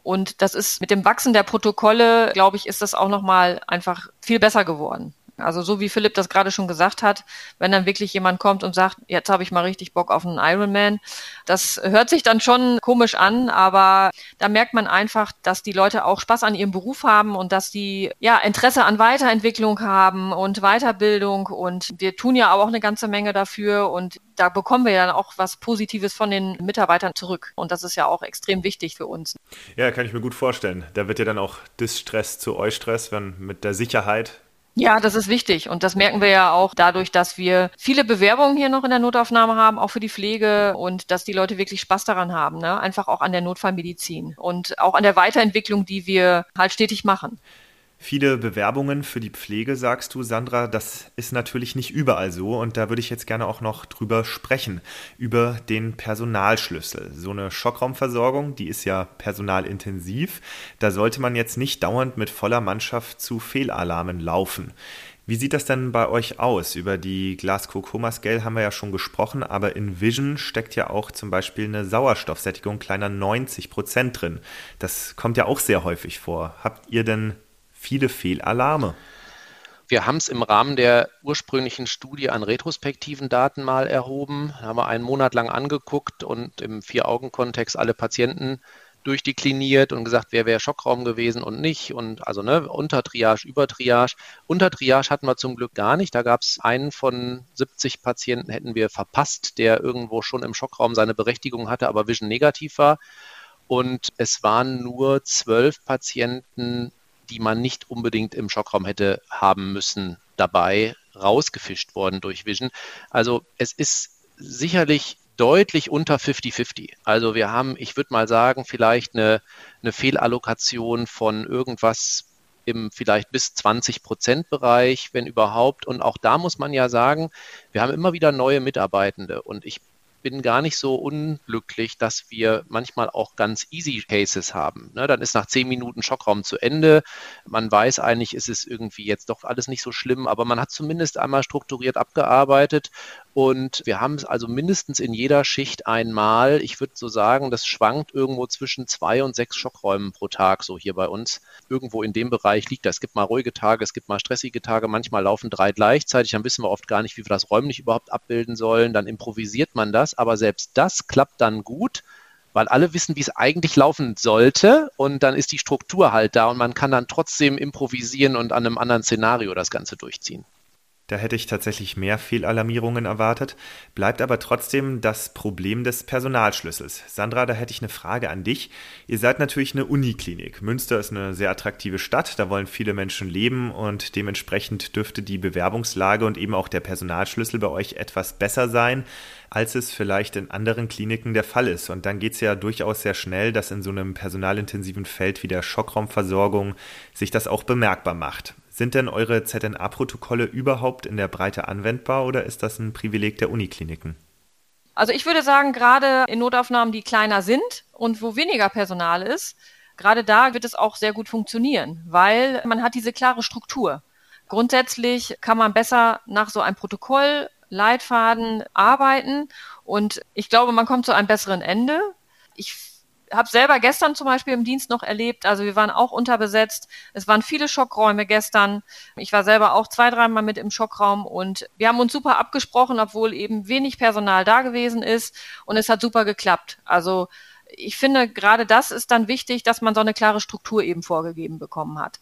Und das ist mit dem Wachsen der Protokolle, glaube ich, ist das auch nochmal einfach viel besser geworden. Also so wie Philipp das gerade schon gesagt hat, wenn dann wirklich jemand kommt und sagt, jetzt habe ich mal richtig Bock auf einen Ironman, das hört sich dann schon komisch an, aber da merkt man einfach, dass die Leute auch Spaß an ihrem Beruf haben und dass die ja Interesse an Weiterentwicklung haben und Weiterbildung und wir tun ja auch eine ganze Menge dafür und da bekommen wir dann auch was Positives von den Mitarbeitern zurück. Und das ist ja auch extrem wichtig für uns. Ja, kann ich mir gut vorstellen. Da wird ja dann auch Distress zu Eustress, wenn mit der Sicherheit ja, das ist wichtig. Und das merken wir ja auch dadurch, dass wir viele Bewerbungen hier noch in der Notaufnahme haben, auch für die Pflege und dass die Leute wirklich Spaß daran haben, ne? einfach auch an der Notfallmedizin und auch an der Weiterentwicklung, die wir halt stetig machen. Viele Bewerbungen für die Pflege, sagst du, Sandra, das ist natürlich nicht überall so und da würde ich jetzt gerne auch noch drüber sprechen, über den Personalschlüssel. So eine Schockraumversorgung, die ist ja personalintensiv, da sollte man jetzt nicht dauernd mit voller Mannschaft zu Fehlalarmen laufen. Wie sieht das denn bei euch aus? Über die Glasgow-Coma-Scale haben wir ja schon gesprochen, aber in Vision steckt ja auch zum Beispiel eine Sauerstoffsättigung kleiner 90 Prozent drin. Das kommt ja auch sehr häufig vor. Habt ihr denn viele Fehlalarme. Wir haben es im Rahmen der ursprünglichen Studie an retrospektiven Daten mal erhoben, haben wir einen Monat lang angeguckt und im Vier-Augen-Kontext alle Patienten durchdekliniert und gesagt, wer wäre Schockraum gewesen und nicht. Und also ne, Untertriage, Übertriage. Untertriage hatten wir zum Glück gar nicht. Da gab es einen von 70 Patienten, hätten wir verpasst, der irgendwo schon im Schockraum seine Berechtigung hatte, aber Vision negativ war. Und es waren nur zwölf Patienten die man nicht unbedingt im Schockraum hätte haben müssen dabei, rausgefischt worden durch Vision. Also es ist sicherlich deutlich unter 50-50. Also wir haben, ich würde mal sagen, vielleicht eine, eine Fehlallokation von irgendwas im vielleicht bis 20 Prozent Bereich, wenn überhaupt. Und auch da muss man ja sagen, wir haben immer wieder neue Mitarbeitende. Und ich bin gar nicht so unglücklich, dass wir manchmal auch ganz easy Cases haben. Ne, dann ist nach zehn Minuten Schockraum zu Ende. Man weiß eigentlich, ist es irgendwie jetzt doch alles nicht so schlimm, aber man hat zumindest einmal strukturiert abgearbeitet und wir haben es also mindestens in jeder Schicht einmal. Ich würde so sagen, das schwankt irgendwo zwischen zwei und sechs Schockräumen pro Tag, so hier bei uns. Irgendwo in dem Bereich liegt das. Es gibt mal ruhige Tage, es gibt mal stressige Tage. Manchmal laufen drei gleichzeitig. Dann wissen wir oft gar nicht, wie wir das räumlich überhaupt abbilden sollen. Dann improvisiert man das. Aber selbst das klappt dann gut weil alle wissen, wie es eigentlich laufen sollte und dann ist die Struktur halt da und man kann dann trotzdem improvisieren und an einem anderen Szenario das Ganze durchziehen. Da hätte ich tatsächlich mehr Fehlalarmierungen erwartet. Bleibt aber trotzdem das Problem des Personalschlüssels. Sandra, da hätte ich eine Frage an dich. Ihr seid natürlich eine Uniklinik. Münster ist eine sehr attraktive Stadt, da wollen viele Menschen leben und dementsprechend dürfte die Bewerbungslage und eben auch der Personalschlüssel bei euch etwas besser sein, als es vielleicht in anderen Kliniken der Fall ist. Und dann geht es ja durchaus sehr schnell, dass in so einem personalintensiven Feld wie der Schockraumversorgung sich das auch bemerkbar macht. Sind denn eure ZNA-Protokolle überhaupt in der Breite anwendbar oder ist das ein Privileg der Unikliniken? Also ich würde sagen, gerade in Notaufnahmen, die kleiner sind und wo weniger Personal ist, gerade da wird es auch sehr gut funktionieren, weil man hat diese klare Struktur. Grundsätzlich kann man besser nach so einem Protokoll, Leitfaden arbeiten und ich glaube, man kommt zu einem besseren Ende. Ich habe selber gestern zum Beispiel im Dienst noch erlebt, also wir waren auch unterbesetzt. Es waren viele Schockräume gestern. Ich war selber auch zwei, dreimal mit im Schockraum und wir haben uns super abgesprochen, obwohl eben wenig Personal da gewesen ist und es hat super geklappt. Also ich finde, gerade das ist dann wichtig, dass man so eine klare Struktur eben vorgegeben bekommen hat.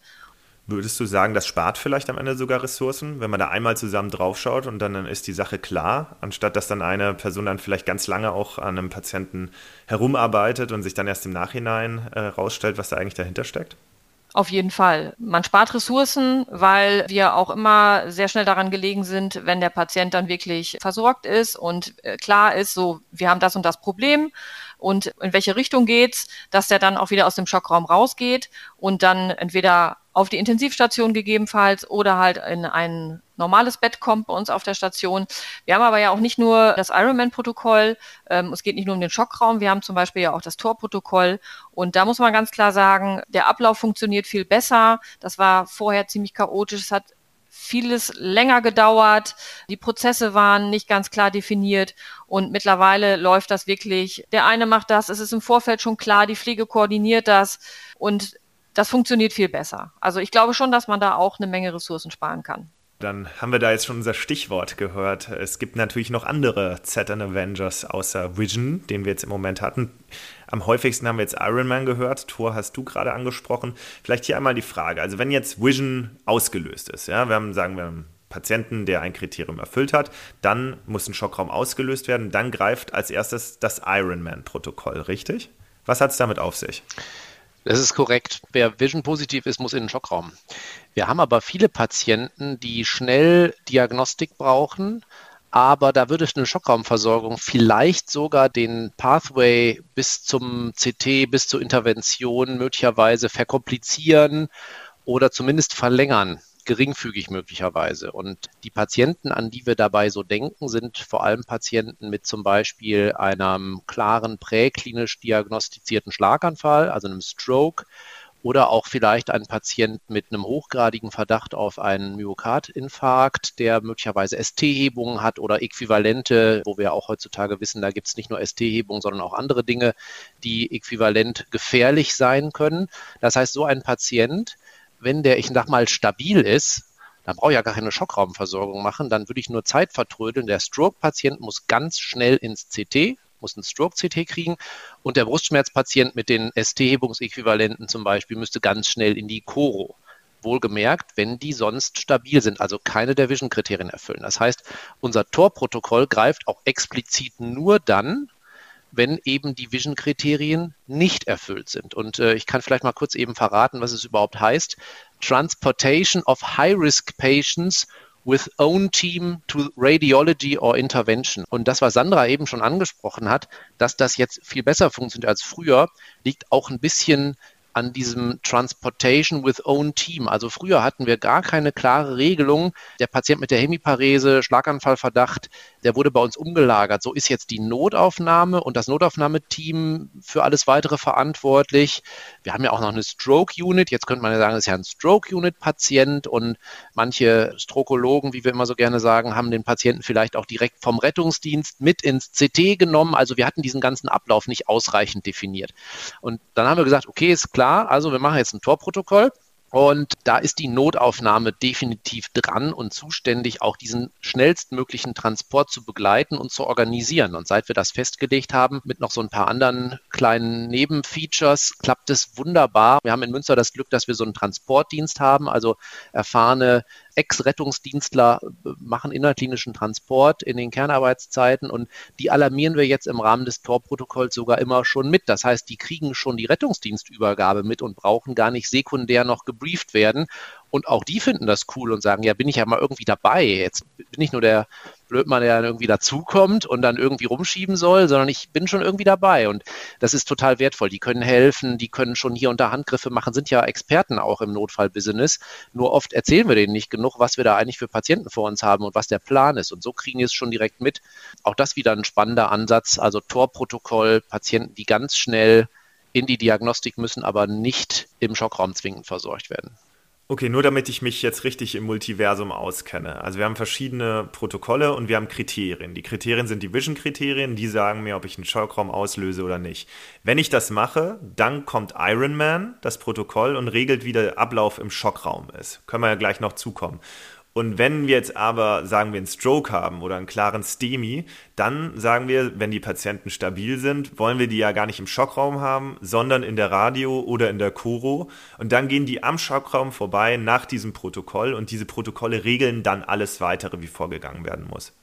Würdest du sagen, das spart vielleicht am Ende sogar Ressourcen, wenn man da einmal zusammen draufschaut und dann ist die Sache klar, anstatt dass dann eine Person dann vielleicht ganz lange auch an einem Patienten herumarbeitet und sich dann erst im Nachhinein äh, rausstellt, was da eigentlich dahinter steckt? Auf jeden Fall. Man spart Ressourcen, weil wir auch immer sehr schnell daran gelegen sind, wenn der Patient dann wirklich versorgt ist und äh, klar ist, so, wir haben das und das Problem und in welche Richtung geht's, dass der dann auch wieder aus dem Schockraum rausgeht und dann entweder auf die Intensivstation gegebenenfalls oder halt in ein normales Bett kommt bei uns auf der Station. Wir haben aber ja auch nicht nur das Ironman-Protokoll, ähm, es geht nicht nur um den Schockraum, wir haben zum Beispiel ja auch das Tor-Protokoll und da muss man ganz klar sagen, der Ablauf funktioniert viel besser. Das war vorher ziemlich chaotisch, es hat vieles länger gedauert, die Prozesse waren nicht ganz klar definiert. Und mittlerweile läuft das wirklich, der eine macht das, es ist im Vorfeld schon klar, die Pflege koordiniert das. Und das funktioniert viel besser. Also ich glaube schon, dass man da auch eine Menge Ressourcen sparen kann. Dann haben wir da jetzt schon unser Stichwort gehört. Es gibt natürlich noch andere ZN Avengers außer Vision, den wir jetzt im Moment hatten. Am häufigsten haben wir jetzt Iron Man gehört. Thor hast du gerade angesprochen. Vielleicht hier einmal die Frage. Also wenn jetzt Vision ausgelöst ist, ja, wir haben, sagen wir, einen Patienten, der ein Kriterium erfüllt hat, dann muss ein Schockraum ausgelöst werden. Dann greift als erstes das Iron Man Protokoll, richtig? Was hat es damit auf sich? Das ist korrekt. Wer Vision-positiv ist, muss in den Schockraum. Wir haben aber viele Patienten, die schnell Diagnostik brauchen, aber da würde eine Schockraumversorgung vielleicht sogar den Pathway bis zum CT, bis zur Intervention möglicherweise verkomplizieren oder zumindest verlängern geringfügig möglicherweise. Und die Patienten, an die wir dabei so denken, sind vor allem Patienten mit zum Beispiel einem klaren präklinisch diagnostizierten Schlaganfall, also einem Stroke, oder auch vielleicht ein Patient mit einem hochgradigen Verdacht auf einen Myokardinfarkt, der möglicherweise ST-Hebungen hat oder Äquivalente, wo wir auch heutzutage wissen, da gibt es nicht nur ST-Hebungen, sondern auch andere Dinge, die äquivalent gefährlich sein können. Das heißt, so ein Patient wenn der, ich sag mal, stabil ist, dann brauche ich ja gar keine Schockraumversorgung machen, dann würde ich nur Zeit vertrödeln. Der Stroke-Patient muss ganz schnell ins CT, muss ein Stroke-CT kriegen und der Brustschmerzpatient mit den ST-Hebungsäquivalenten zum Beispiel müsste ganz schnell in die Choro. Wohlgemerkt, wenn die sonst stabil sind, also keine der Vision-Kriterien erfüllen. Das heißt, unser Tor-Protokoll greift auch explizit nur dann, wenn eben die Vision-Kriterien nicht erfüllt sind. Und äh, ich kann vielleicht mal kurz eben verraten, was es überhaupt heißt. Transportation of High-Risk Patients with own team to radiology or intervention. Und das, was Sandra eben schon angesprochen hat, dass das jetzt viel besser funktioniert als früher, liegt auch ein bisschen an diesem Transportation with Own Team. Also früher hatten wir gar keine klare Regelung. Der Patient mit der Hemiparese, Schlaganfallverdacht, der wurde bei uns umgelagert. So ist jetzt die Notaufnahme und das Notaufnahmeteam für alles weitere verantwortlich. Wir haben ja auch noch eine Stroke Unit. Jetzt könnte man ja sagen, es ist ja ein Stroke Unit Patient und manche Strokologen, wie wir immer so gerne sagen, haben den Patienten vielleicht auch direkt vom Rettungsdienst mit ins CT genommen. Also wir hatten diesen ganzen Ablauf nicht ausreichend definiert. Und dann haben wir gesagt, okay, ist klar, klar, also wir machen jetzt ein Torprotokoll. Und da ist die Notaufnahme definitiv dran und zuständig, auch diesen schnellstmöglichen Transport zu begleiten und zu organisieren. Und seit wir das festgelegt haben, mit noch so ein paar anderen kleinen Nebenfeatures, klappt es wunderbar. Wir haben in Münster das Glück, dass wir so einen Transportdienst haben, also erfahrene Ex-Rettungsdienstler äh, machen innerklinischen Transport in den Kernarbeitszeiten und die alarmieren wir jetzt im Rahmen des Tor-Protokolls sogar immer schon mit. Das heißt, die kriegen schon die Rettungsdienstübergabe mit und brauchen gar nicht sekundär noch gebrieft werden. Und auch die finden das cool und sagen, ja, bin ich ja mal irgendwie dabei. Jetzt bin ich nur der Blödmann, der dann irgendwie dazukommt und dann irgendwie rumschieben soll, sondern ich bin schon irgendwie dabei. Und das ist total wertvoll. Die können helfen, die können schon hier unter Handgriffe machen, sind ja Experten auch im Notfallbusiness. Nur oft erzählen wir denen nicht genug, was wir da eigentlich für Patienten vor uns haben und was der Plan ist. Und so kriegen die es schon direkt mit. Auch das wieder ein spannender Ansatz. Also Torprotokoll, Patienten, die ganz schnell in die Diagnostik müssen, aber nicht im Schockraum zwingend versorgt werden. Okay, nur damit ich mich jetzt richtig im Multiversum auskenne. Also wir haben verschiedene Protokolle und wir haben Kriterien. Die Kriterien sind die Vision-Kriterien, die sagen mir, ob ich einen Schockraum auslöse oder nicht. Wenn ich das mache, dann kommt Ironman, das Protokoll, und regelt, wie der Ablauf im Schockraum ist. Können wir ja gleich noch zukommen. Und wenn wir jetzt aber, sagen wir, einen Stroke haben oder einen klaren STEMI, dann sagen wir, wenn die Patienten stabil sind, wollen wir die ja gar nicht im Schockraum haben, sondern in der Radio oder in der Kuro. Und dann gehen die am Schockraum vorbei nach diesem Protokoll und diese Protokolle regeln dann alles weitere, wie vorgegangen werden muss.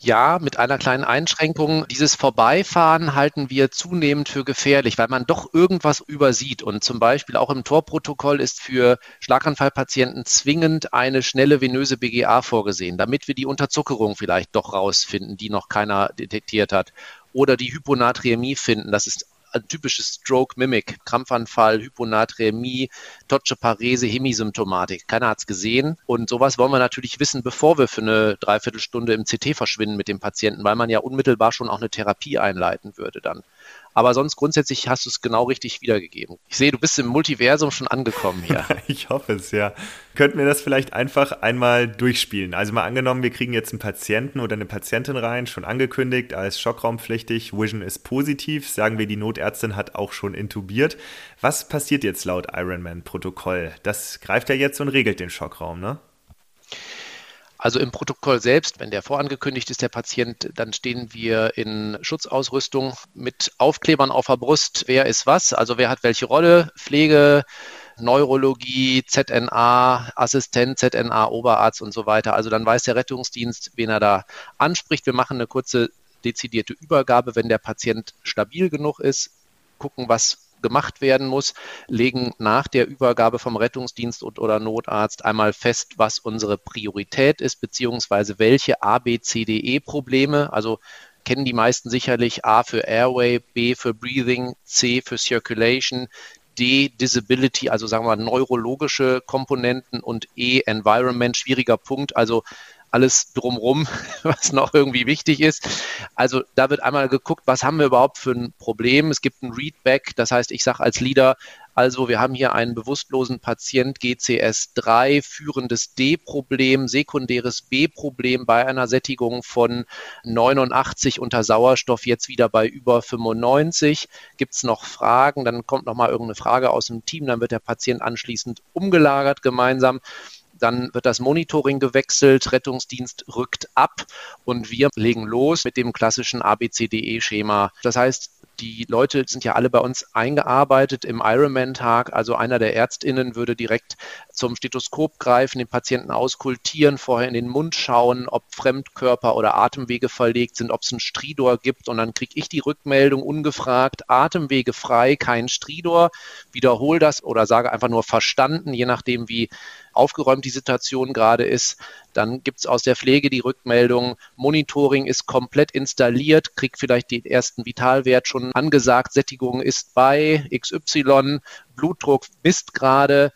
Ja, mit einer kleinen Einschränkung. Dieses Vorbeifahren halten wir zunehmend für gefährlich, weil man doch irgendwas übersieht. Und zum Beispiel auch im Torprotokoll ist für Schlaganfallpatienten zwingend eine schnelle venöse BGA vorgesehen, damit wir die Unterzuckerung vielleicht doch rausfinden, die noch keiner detektiert hat. Oder die Hyponatremie finden. Das ist typisches Stroke-Mimic, Krampfanfall, Hyponatremie, Totsche-Parese, Hemisymptomatik. Keiner hat es gesehen. Und sowas wollen wir natürlich wissen, bevor wir für eine Dreiviertelstunde im CT verschwinden mit dem Patienten, weil man ja unmittelbar schon auch eine Therapie einleiten würde dann. Aber sonst grundsätzlich hast du es genau richtig wiedergegeben. Ich sehe, du bist im Multiversum schon angekommen hier. <laughs> ich hoffe es, ja. Könnten wir das vielleicht einfach einmal durchspielen? Also mal angenommen, wir kriegen jetzt einen Patienten oder eine Patientin rein, schon angekündigt als schockraumpflichtig, Vision ist positiv, sagen wir, die Notärztin hat auch schon intubiert. Was passiert jetzt laut Ironman-Protokoll? Das greift ja jetzt und regelt den Schockraum, ne? Also im Protokoll selbst, wenn der vorangekündigt ist, der Patient, dann stehen wir in Schutzausrüstung mit Aufklebern auf der Brust. Wer ist was? Also wer hat welche Rolle? Pflege, Neurologie, ZNA, Assistent, ZNA, Oberarzt und so weiter. Also dann weiß der Rettungsdienst, wen er da anspricht. Wir machen eine kurze dezidierte Übergabe, wenn der Patient stabil genug ist, gucken, was gemacht werden muss, legen nach der Übergabe vom Rettungsdienst und oder Notarzt einmal fest, was unsere Priorität ist, beziehungsweise welche A, B, C, D, E Probleme, also kennen die meisten sicherlich A für Airway, B für Breathing, C für Circulation, D Disability, also sagen wir neurologische Komponenten und E Environment, schwieriger Punkt, also alles drumrum, <laughs> was noch irgendwie wichtig ist. Also da wird einmal geguckt, was haben wir überhaupt für ein Problem. Es gibt ein Readback, das heißt, ich sage als Leader, also wir haben hier einen bewusstlosen Patient GCS3, führendes D-Problem, sekundäres B-Problem bei einer Sättigung von 89 unter Sauerstoff, jetzt wieder bei über 95. Gibt es noch Fragen? Dann kommt nochmal irgendeine Frage aus dem Team, dann wird der Patient anschließend umgelagert gemeinsam. Dann wird das Monitoring gewechselt, Rettungsdienst rückt ab und wir legen los mit dem klassischen ABCDE-Schema. Das heißt, die Leute sind ja alle bei uns eingearbeitet im Ironman-Tag. Also einer der ÄrztInnen würde direkt zum Stethoskop greifen, den Patienten auskultieren, vorher in den Mund schauen, ob Fremdkörper oder Atemwege verlegt sind, ob es einen Stridor gibt. Und dann kriege ich die Rückmeldung ungefragt, Atemwege frei, kein Stridor. Wiederhole das oder sage einfach nur verstanden, je nachdem, wie aufgeräumt die Situation gerade ist. Dann gibt es aus der Pflege die Rückmeldung, Monitoring ist komplett installiert, kriegt vielleicht den ersten Vitalwert schon angesagt, Sättigung ist bei XY, Blutdruck misst gerade.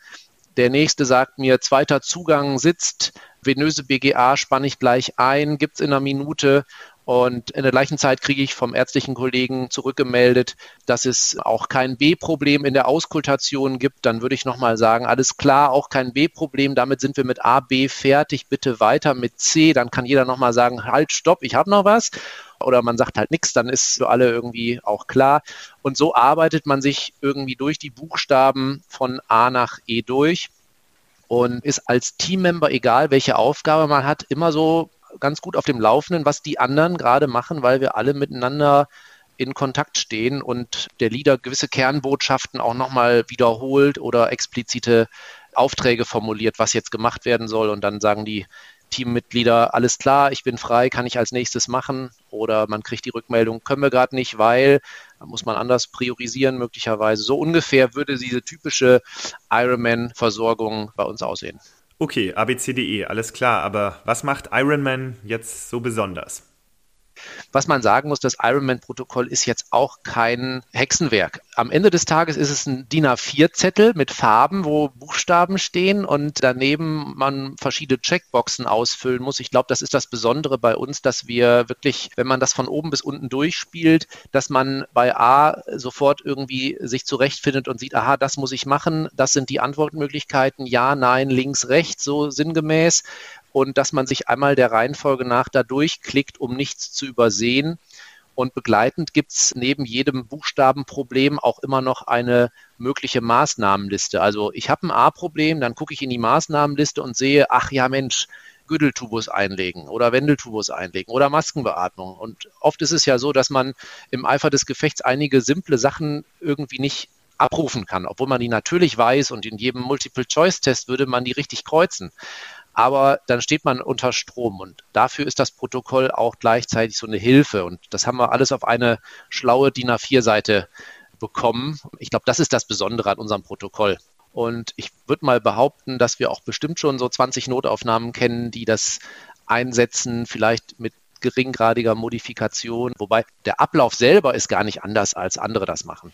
Der nächste sagt mir, zweiter Zugang sitzt, venöse BGA spanne ich gleich ein, gibt es in einer Minute und in der gleichen Zeit kriege ich vom ärztlichen Kollegen zurückgemeldet, dass es auch kein B-Problem in der Auskultation gibt. Dann würde ich nochmal sagen, alles klar, auch kein B-Problem. Damit sind wir mit A, B fertig. Bitte weiter mit C. Dann kann jeder nochmal sagen, halt, stopp, ich habe noch was. Oder man sagt halt nichts, dann ist für alle irgendwie auch klar. Und so arbeitet man sich irgendwie durch die Buchstaben von A nach E durch und ist als Teammember, egal welche Aufgabe man hat, immer so ganz gut auf dem Laufenden, was die anderen gerade machen, weil wir alle miteinander in Kontakt stehen und der Leader gewisse Kernbotschaften auch nochmal wiederholt oder explizite Aufträge formuliert, was jetzt gemacht werden soll. Und dann sagen die Teammitglieder, alles klar, ich bin frei, kann ich als nächstes machen. Oder man kriegt die Rückmeldung, können wir gerade nicht, weil, da muss man anders priorisieren möglicherweise. So ungefähr würde diese typische Ironman-Versorgung bei uns aussehen. Okay, ABCDE, alles klar. Aber was macht Ironman jetzt so besonders? Was man sagen muss, das Ironman-Protokoll ist jetzt auch kein Hexenwerk. Am Ende des Tages ist es ein DIN A4-Zettel mit Farben, wo Buchstaben stehen und daneben man verschiedene Checkboxen ausfüllen muss. Ich glaube, das ist das Besondere bei uns, dass wir wirklich, wenn man das von oben bis unten durchspielt, dass man bei A sofort irgendwie sich zurechtfindet und sieht, aha, das muss ich machen, das sind die Antwortmöglichkeiten, ja, nein, links, rechts, so sinngemäß und dass man sich einmal der Reihenfolge nach da durchklickt, um nichts zu übersehen. Und begleitend gibt es neben jedem Buchstabenproblem auch immer noch eine mögliche Maßnahmenliste. Also ich habe ein A-Problem, dann gucke ich in die Maßnahmenliste und sehe, ach ja Mensch, Güdeltubus einlegen oder Wendeltubus einlegen oder Maskenbeatmung. Und oft ist es ja so, dass man im Eifer des Gefechts einige simple Sachen irgendwie nicht abrufen kann, obwohl man die natürlich weiß und in jedem Multiple-Choice-Test würde man die richtig kreuzen aber dann steht man unter Strom und dafür ist das Protokoll auch gleichzeitig so eine Hilfe und das haben wir alles auf eine schlaue DIN A4-Seite bekommen. Ich glaube, das ist das Besondere an unserem Protokoll. Und ich würde mal behaupten, dass wir auch bestimmt schon so 20 Notaufnahmen kennen, die das einsetzen, vielleicht mit geringgradiger Modifikation, wobei der Ablauf selber ist gar nicht anders, als andere das machen.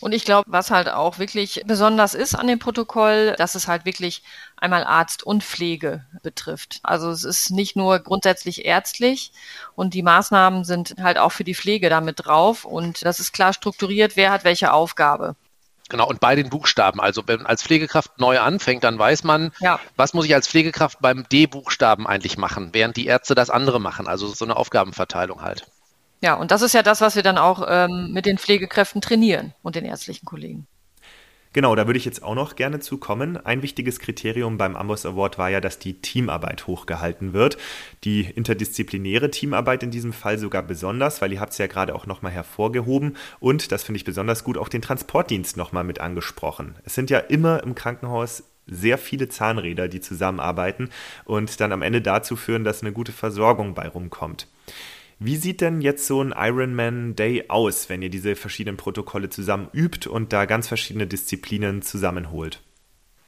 Und ich glaube, was halt auch wirklich besonders ist an dem Protokoll, dass es halt wirklich einmal Arzt und Pflege betrifft. Also es ist nicht nur grundsätzlich ärztlich und die Maßnahmen sind halt auch für die Pflege damit drauf und das ist klar strukturiert, wer hat welche Aufgabe. Genau, und bei den Buchstaben. Also wenn man als Pflegekraft neu anfängt, dann weiß man, ja. was muss ich als Pflegekraft beim D-Buchstaben eigentlich machen, während die Ärzte das andere machen. Also so eine Aufgabenverteilung halt. Ja, und das ist ja das, was wir dann auch ähm, mit den Pflegekräften trainieren und den ärztlichen Kollegen. Genau, da würde ich jetzt auch noch gerne zu kommen. Ein wichtiges Kriterium beim Ambos Award war ja, dass die Teamarbeit hochgehalten wird. Die interdisziplinäre Teamarbeit in diesem Fall sogar besonders, weil ihr habt es ja gerade auch nochmal hervorgehoben und, das finde ich besonders gut, auch den Transportdienst nochmal mit angesprochen. Es sind ja immer im Krankenhaus sehr viele Zahnräder, die zusammenarbeiten und dann am Ende dazu führen, dass eine gute Versorgung bei rumkommt. Wie sieht denn jetzt so ein Ironman Day aus, wenn ihr diese verschiedenen Protokolle zusammen übt und da ganz verschiedene Disziplinen zusammenholt?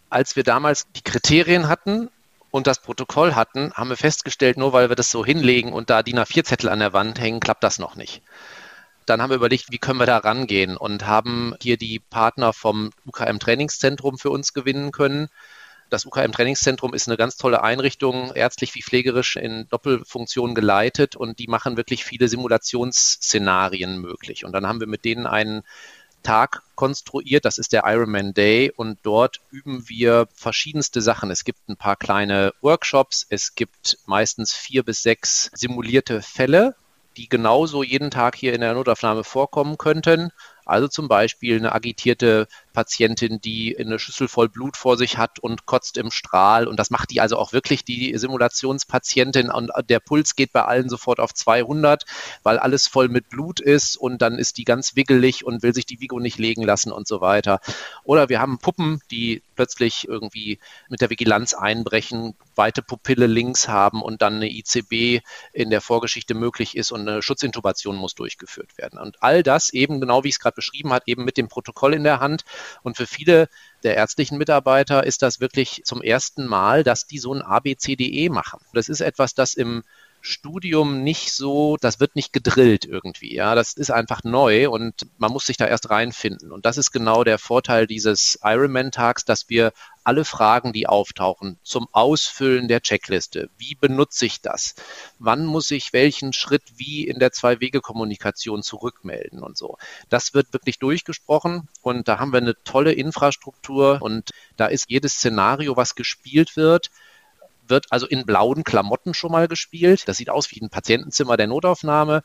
Als wir damals die Kriterien hatten und das Protokoll hatten, haben wir festgestellt, nur weil wir das so hinlegen und da DIN A4-Zettel an der Wand hängen, klappt das noch nicht. Dann haben wir überlegt, wie können wir da rangehen und haben hier die Partner vom UKM Trainingszentrum für uns gewinnen können, das UKM Trainingszentrum ist eine ganz tolle Einrichtung, ärztlich wie pflegerisch in Doppelfunktion geleitet und die machen wirklich viele Simulationsszenarien möglich. Und dann haben wir mit denen einen Tag konstruiert, das ist der Ironman Day und dort üben wir verschiedenste Sachen. Es gibt ein paar kleine Workshops, es gibt meistens vier bis sechs simulierte Fälle, die genauso jeden Tag hier in der Notaufnahme vorkommen könnten. Also zum Beispiel eine agitierte Patientin, die eine Schüssel voll Blut vor sich hat und kotzt im Strahl. Und das macht die also auch wirklich, die Simulationspatientin. Und der Puls geht bei allen sofort auf 200, weil alles voll mit Blut ist. Und dann ist die ganz wiggelig und will sich die Vigo nicht legen lassen und so weiter. Oder wir haben Puppen, die plötzlich irgendwie mit der Vigilanz einbrechen, weite Pupille links haben und dann eine ICB in der Vorgeschichte möglich ist und eine Schutzintubation muss durchgeführt werden. Und all das eben, genau wie ich es gerade beschrieben habe, eben mit dem Protokoll in der Hand Und für viele der ärztlichen Mitarbeiter ist das wirklich zum ersten Mal, dass die so ein ABCDE machen. Das ist etwas, das im Studium nicht so, das wird nicht gedrillt irgendwie. Ja, das ist einfach neu und man muss sich da erst reinfinden. Und das ist genau der Vorteil dieses Ironman-Tags, dass wir alle Fragen, die auftauchen, zum Ausfüllen der Checkliste. Wie benutze ich das? Wann muss ich welchen Schritt wie in der Zwei-Wege-Kommunikation zurückmelden und so? Das wird wirklich durchgesprochen und da haben wir eine tolle Infrastruktur und da ist jedes Szenario, was gespielt wird, wird also in blauen Klamotten schon mal gespielt. Das sieht aus wie ein Patientenzimmer der Notaufnahme.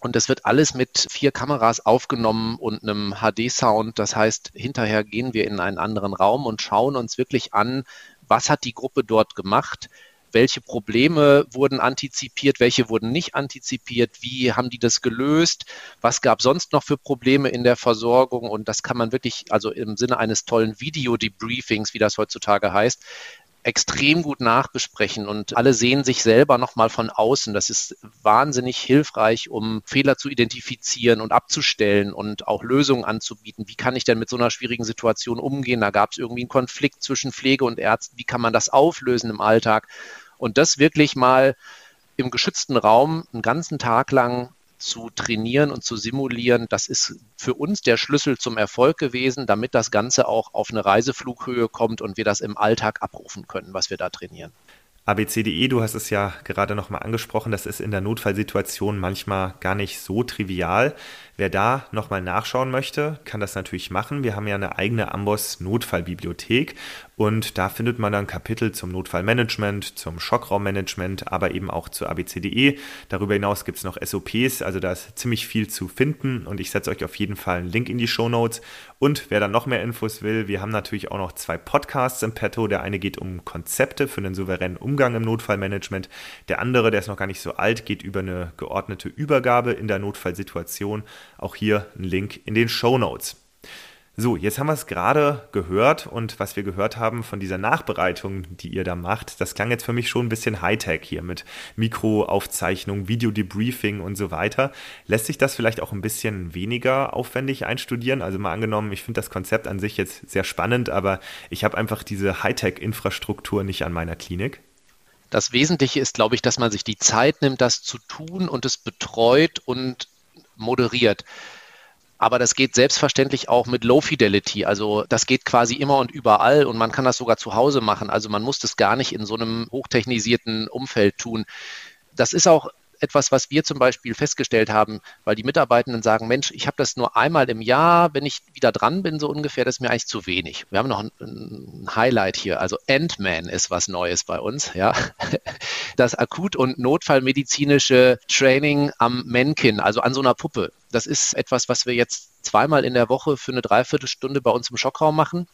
Und das wird alles mit vier Kameras aufgenommen und einem HD-Sound. Das heißt, hinterher gehen wir in einen anderen Raum und schauen uns wirklich an, was hat die Gruppe dort gemacht, welche Probleme wurden antizipiert, welche wurden nicht antizipiert, wie haben die das gelöst, was gab sonst noch für Probleme in der Versorgung? Und das kann man wirklich, also im Sinne eines tollen Video-Debriefings, wie das heutzutage heißt, extrem gut nachbesprechen und alle sehen sich selber nochmal von außen. Das ist wahnsinnig hilfreich, um Fehler zu identifizieren und abzustellen und auch Lösungen anzubieten. Wie kann ich denn mit so einer schwierigen Situation umgehen? Da gab es irgendwie einen Konflikt zwischen Pflege und Ärzten. Wie kann man das auflösen im Alltag? Und das wirklich mal im geschützten Raum einen ganzen Tag lang zu trainieren und zu simulieren, das ist für uns der Schlüssel zum Erfolg gewesen, damit das Ganze auch auf eine Reiseflughöhe kommt und wir das im Alltag abrufen können, was wir da trainieren. ABCDE, du hast es ja gerade nochmal angesprochen, das ist in der Notfallsituation manchmal gar nicht so trivial. Wer da nochmal nachschauen möchte, kann das natürlich machen. Wir haben ja eine eigene Amboss Notfallbibliothek und da findet man dann Kapitel zum Notfallmanagement, zum Schockraummanagement, aber eben auch zu ABCDE. Darüber hinaus gibt es noch SOPs, also da ist ziemlich viel zu finden und ich setze euch auf jeden Fall einen Link in die Show Notes. Und wer dann noch mehr Infos will, wir haben natürlich auch noch zwei Podcasts im Petto. Der eine geht um Konzepte für einen souveränen Umgang im Notfallmanagement. Der andere, der ist noch gar nicht so alt, geht über eine geordnete Übergabe in der Notfallsituation. Auch hier ein Link in den Show Notes. So, jetzt haben wir es gerade gehört und was wir gehört haben von dieser Nachbereitung, die ihr da macht, das klang jetzt für mich schon ein bisschen Hightech hier mit Mikroaufzeichnung, Videodebriefing und so weiter. Lässt sich das vielleicht auch ein bisschen weniger aufwendig einstudieren? Also mal angenommen, ich finde das Konzept an sich jetzt sehr spannend, aber ich habe einfach diese Hightech-Infrastruktur nicht an meiner Klinik. Das Wesentliche ist, glaube ich, dass man sich die Zeit nimmt, das zu tun und es betreut und moderiert. Aber das geht selbstverständlich auch mit Low Fidelity. Also das geht quasi immer und überall und man kann das sogar zu Hause machen. Also man muss das gar nicht in so einem hochtechnisierten Umfeld tun. Das ist auch etwas, was wir zum Beispiel festgestellt haben, weil die Mitarbeitenden sagen, Mensch, ich habe das nur einmal im Jahr, wenn ich wieder dran bin, so ungefähr, das ist mir eigentlich zu wenig. Wir haben noch ein, ein Highlight hier, also Ant-Man ist was Neues bei uns, ja. Das Akut- und Notfallmedizinische Training am Mannequin, also an so einer Puppe. Das ist etwas, was wir jetzt zweimal in der Woche für eine Dreiviertelstunde bei uns im Schockraum machen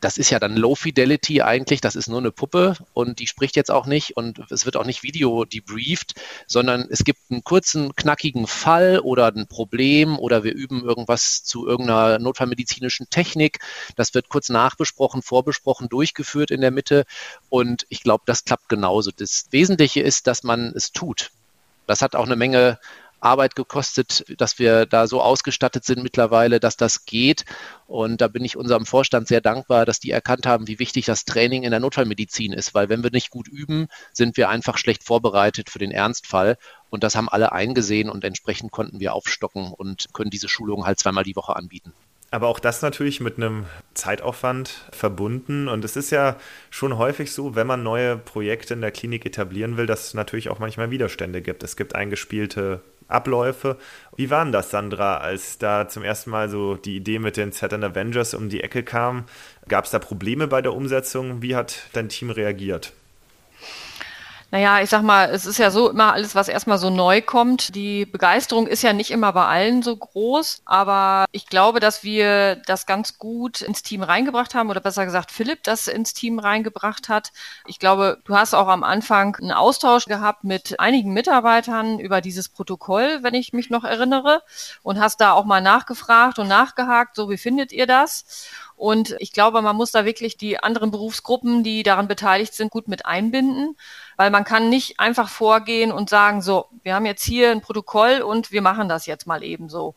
das ist ja dann Low Fidelity eigentlich, das ist nur eine Puppe und die spricht jetzt auch nicht und es wird auch nicht Video debrieft, sondern es gibt einen kurzen, knackigen Fall oder ein Problem oder wir üben irgendwas zu irgendeiner notfallmedizinischen Technik. Das wird kurz nachbesprochen, vorbesprochen, durchgeführt in der Mitte und ich glaube, das klappt genauso. Das Wesentliche ist, dass man es tut. Das hat auch eine Menge Arbeit gekostet, dass wir da so ausgestattet sind mittlerweile, dass das geht. Und da bin ich unserem Vorstand sehr dankbar, dass die erkannt haben, wie wichtig das Training in der Notfallmedizin ist, weil wenn wir nicht gut üben, sind wir einfach schlecht vorbereitet für den Ernstfall. Und das haben alle eingesehen und entsprechend konnten wir aufstocken und können diese Schulungen halt zweimal die Woche anbieten. Aber auch das natürlich mit einem Zeitaufwand verbunden. Und es ist ja schon häufig so, wenn man neue Projekte in der Klinik etablieren will, dass es natürlich auch manchmal Widerstände gibt. Es gibt eingespielte Abläufe. Wie waren das, Sandra, als da zum ersten Mal so die Idee mit den Saturn Avengers um die Ecke kam? Gab es da Probleme bei der Umsetzung? Wie hat dein Team reagiert? Naja, ich sag mal, es ist ja so immer alles, was erstmal so neu kommt. Die Begeisterung ist ja nicht immer bei allen so groß, aber ich glaube, dass wir das ganz gut ins Team reingebracht haben oder besser gesagt Philipp das ins Team reingebracht hat. Ich glaube, du hast auch am Anfang einen Austausch gehabt mit einigen Mitarbeitern über dieses Protokoll, wenn ich mich noch erinnere, und hast da auch mal nachgefragt und nachgehakt, so wie findet ihr das? Und ich glaube, man muss da wirklich die anderen Berufsgruppen, die daran beteiligt sind, gut mit einbinden, weil man kann nicht einfach vorgehen und sagen, so, wir haben jetzt hier ein Protokoll und wir machen das jetzt mal eben so.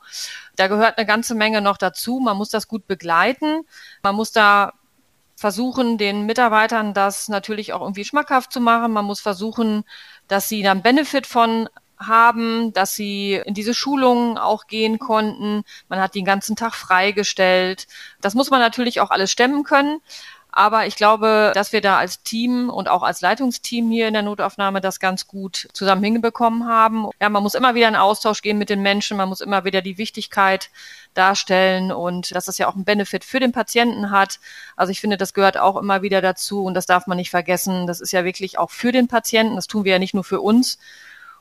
Da gehört eine ganze Menge noch dazu. Man muss das gut begleiten. Man muss da versuchen, den Mitarbeitern das natürlich auch irgendwie schmackhaft zu machen. Man muss versuchen, dass sie dann Benefit von haben, dass sie in diese Schulungen auch gehen konnten. Man hat den ganzen Tag freigestellt. Das muss man natürlich auch alles stemmen können. Aber ich glaube, dass wir da als Team und auch als Leitungsteam hier in der Notaufnahme das ganz gut zusammen hinbekommen haben. Ja, man muss immer wieder in Austausch gehen mit den Menschen. Man muss immer wieder die Wichtigkeit darstellen und dass das ja auch einen Benefit für den Patienten hat. Also ich finde, das gehört auch immer wieder dazu und das darf man nicht vergessen. Das ist ja wirklich auch für den Patienten. Das tun wir ja nicht nur für uns,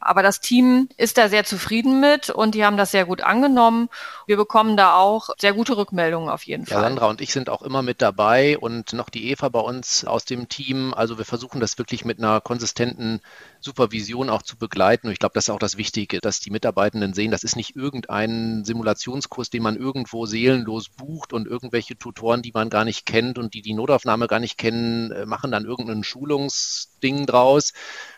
aber das Team ist da sehr zufrieden mit und die haben das sehr gut angenommen. Wir bekommen da auch sehr gute Rückmeldungen auf jeden Fall. Ja, Sandra und ich sind auch immer mit dabei und noch die Eva bei uns aus dem Team. Also wir versuchen das wirklich mit einer konsistenten Supervision auch zu begleiten. Und ich glaube, das ist auch das Wichtige, dass die Mitarbeitenden sehen, das ist nicht irgendein Simulationskurs, den man irgendwo seelenlos bucht und irgendwelche Tutoren, die man gar nicht kennt und die die Notaufnahme gar nicht kennen, äh, machen dann irgendein Schulungsding draus,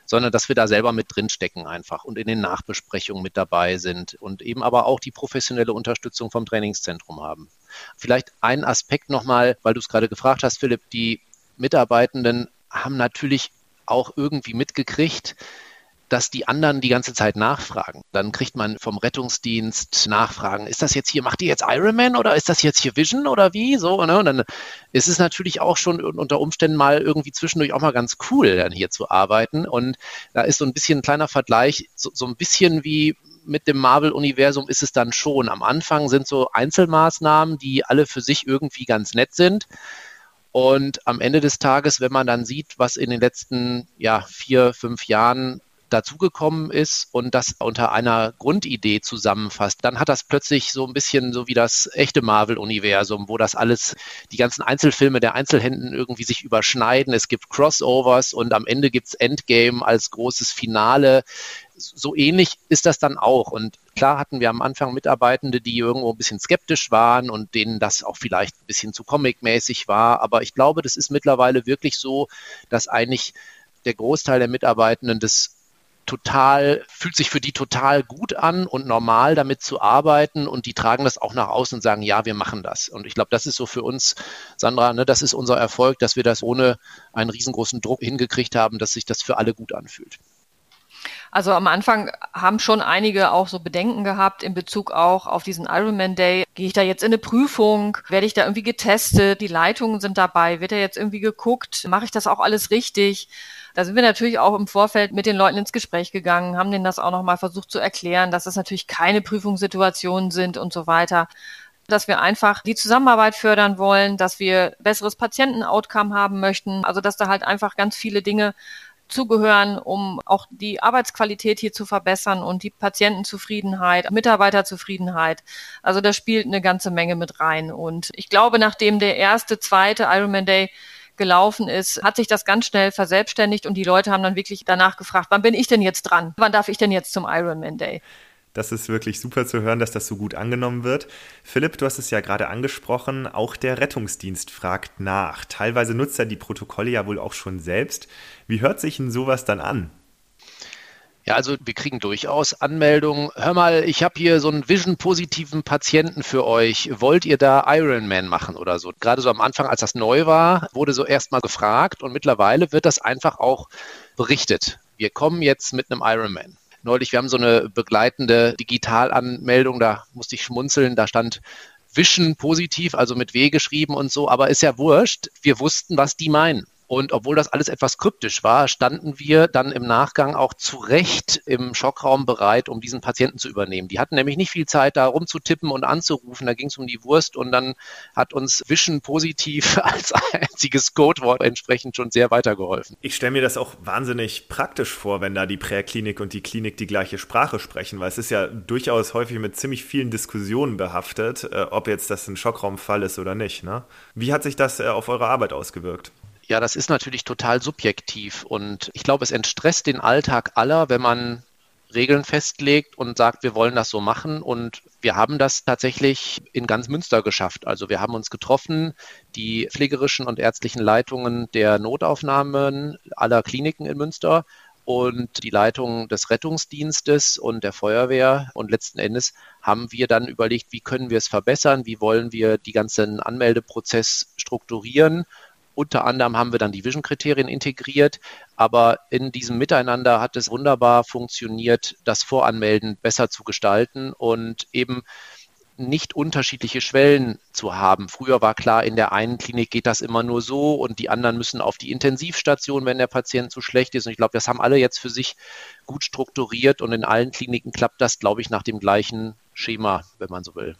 sondern dass wir da selber mit drinstecken einfach und in den Nachbesprechungen mit dabei sind und eben aber auch die professionelle Unterstützung vom Trainingszentrum haben. Vielleicht ein Aspekt nochmal, weil du es gerade gefragt hast, Philipp, die Mitarbeitenden haben natürlich auch irgendwie mitgekriegt, dass die anderen die ganze Zeit nachfragen. Dann kriegt man vom Rettungsdienst Nachfragen, ist das jetzt hier, macht ihr jetzt Ironman oder ist das jetzt hier Vision oder wie? So, ne? Und dann ist es natürlich auch schon unter Umständen mal irgendwie zwischendurch auch mal ganz cool, dann hier zu arbeiten. Und da ist so ein bisschen ein kleiner Vergleich, so, so ein bisschen wie mit dem Marvel-Universum ist es dann schon. Am Anfang sind so Einzelmaßnahmen, die alle für sich irgendwie ganz nett sind. Und am Ende des Tages, wenn man dann sieht, was in den letzten ja, vier, fünf Jahren dazugekommen ist und das unter einer Grundidee zusammenfasst, dann hat das plötzlich so ein bisschen so wie das echte Marvel-Universum, wo das alles, die ganzen Einzelfilme der Einzelhänden irgendwie sich überschneiden. Es gibt Crossovers und am Ende gibt's Endgame als großes Finale. So ähnlich ist das dann auch. Und klar hatten wir am Anfang Mitarbeitende, die irgendwo ein bisschen skeptisch waren und denen das auch vielleicht ein bisschen zu comic-mäßig war. Aber ich glaube, das ist mittlerweile wirklich so, dass eigentlich der Großteil der Mitarbeitenden das total, fühlt sich für die total gut an und normal damit zu arbeiten und die tragen das auch nach außen und sagen, ja, wir machen das. Und ich glaube, das ist so für uns, Sandra, ne, das ist unser Erfolg, dass wir das ohne einen riesengroßen Druck hingekriegt haben, dass sich das für alle gut anfühlt. Also am Anfang haben schon einige auch so Bedenken gehabt in Bezug auch auf diesen Ironman Day. Gehe ich da jetzt in eine Prüfung? Werde ich da irgendwie getestet? Die Leitungen sind dabei. Wird da jetzt irgendwie geguckt? Mache ich das auch alles richtig? Da sind wir natürlich auch im Vorfeld mit den Leuten ins Gespräch gegangen, haben denen das auch nochmal versucht zu erklären, dass das natürlich keine Prüfungssituationen sind und so weiter dass wir einfach die Zusammenarbeit fördern wollen, dass wir besseres Patienten-Outcome haben möchten, also dass da halt einfach ganz viele Dinge zugehören, um auch die Arbeitsqualität hier zu verbessern und die Patientenzufriedenheit, Mitarbeiterzufriedenheit. Also da spielt eine ganze Menge mit rein. Und ich glaube, nachdem der erste, zweite Ironman Day gelaufen ist, hat sich das ganz schnell verselbstständigt und die Leute haben dann wirklich danach gefragt, wann bin ich denn jetzt dran? Wann darf ich denn jetzt zum Ironman Day? Das ist wirklich super zu hören, dass das so gut angenommen wird. Philipp, du hast es ja gerade angesprochen, auch der Rettungsdienst fragt nach. Teilweise nutzt er die Protokolle ja wohl auch schon selbst. Wie hört sich denn sowas dann an? Ja, also wir kriegen durchaus Anmeldungen. Hör mal, ich habe hier so einen Vision-positiven Patienten für euch. Wollt ihr da Ironman machen oder so? Gerade so am Anfang, als das neu war, wurde so erstmal gefragt und mittlerweile wird das einfach auch berichtet. Wir kommen jetzt mit einem Ironman. Neulich, wir haben so eine begleitende Digitalanmeldung, da musste ich schmunzeln, da stand Vision positiv, also mit W geschrieben und so, aber ist ja wurscht. Wir wussten, was die meinen. Und obwohl das alles etwas kryptisch war, standen wir dann im Nachgang auch zu Recht im Schockraum bereit, um diesen Patienten zu übernehmen. Die hatten nämlich nicht viel Zeit, da rumzutippen und anzurufen. Da ging es um die Wurst und dann hat uns Vision positiv <laughs> als einziges Codewort entsprechend schon sehr weitergeholfen. Ich stelle mir das auch wahnsinnig praktisch vor, wenn da die Präklinik und die Klinik die gleiche Sprache sprechen, weil es ist ja durchaus häufig mit ziemlich vielen Diskussionen behaftet, äh, ob jetzt das ein Schockraumfall ist oder nicht. Ne? Wie hat sich das äh, auf eure Arbeit ausgewirkt? Ja, das ist natürlich total subjektiv und ich glaube, es entstresst den Alltag aller, wenn man Regeln festlegt und sagt, wir wollen das so machen. Und wir haben das tatsächlich in ganz Münster geschafft. Also wir haben uns getroffen, die pflegerischen und ärztlichen Leitungen der Notaufnahmen aller Kliniken in Münster und die Leitung des Rettungsdienstes und der Feuerwehr. Und letzten Endes haben wir dann überlegt, wie können wir es verbessern, wie wollen wir die ganzen Anmeldeprozess strukturieren unter anderem haben wir dann die Vision-Kriterien integriert, aber in diesem Miteinander hat es wunderbar funktioniert, das Voranmelden besser zu gestalten und eben nicht unterschiedliche Schwellen zu haben. Früher war klar, in der einen Klinik geht das immer nur so und die anderen müssen auf die Intensivstation, wenn der Patient zu schlecht ist. Und ich glaube, das haben alle jetzt für sich gut strukturiert und in allen Kliniken klappt das, glaube ich, nach dem gleichen Schema, wenn man so will.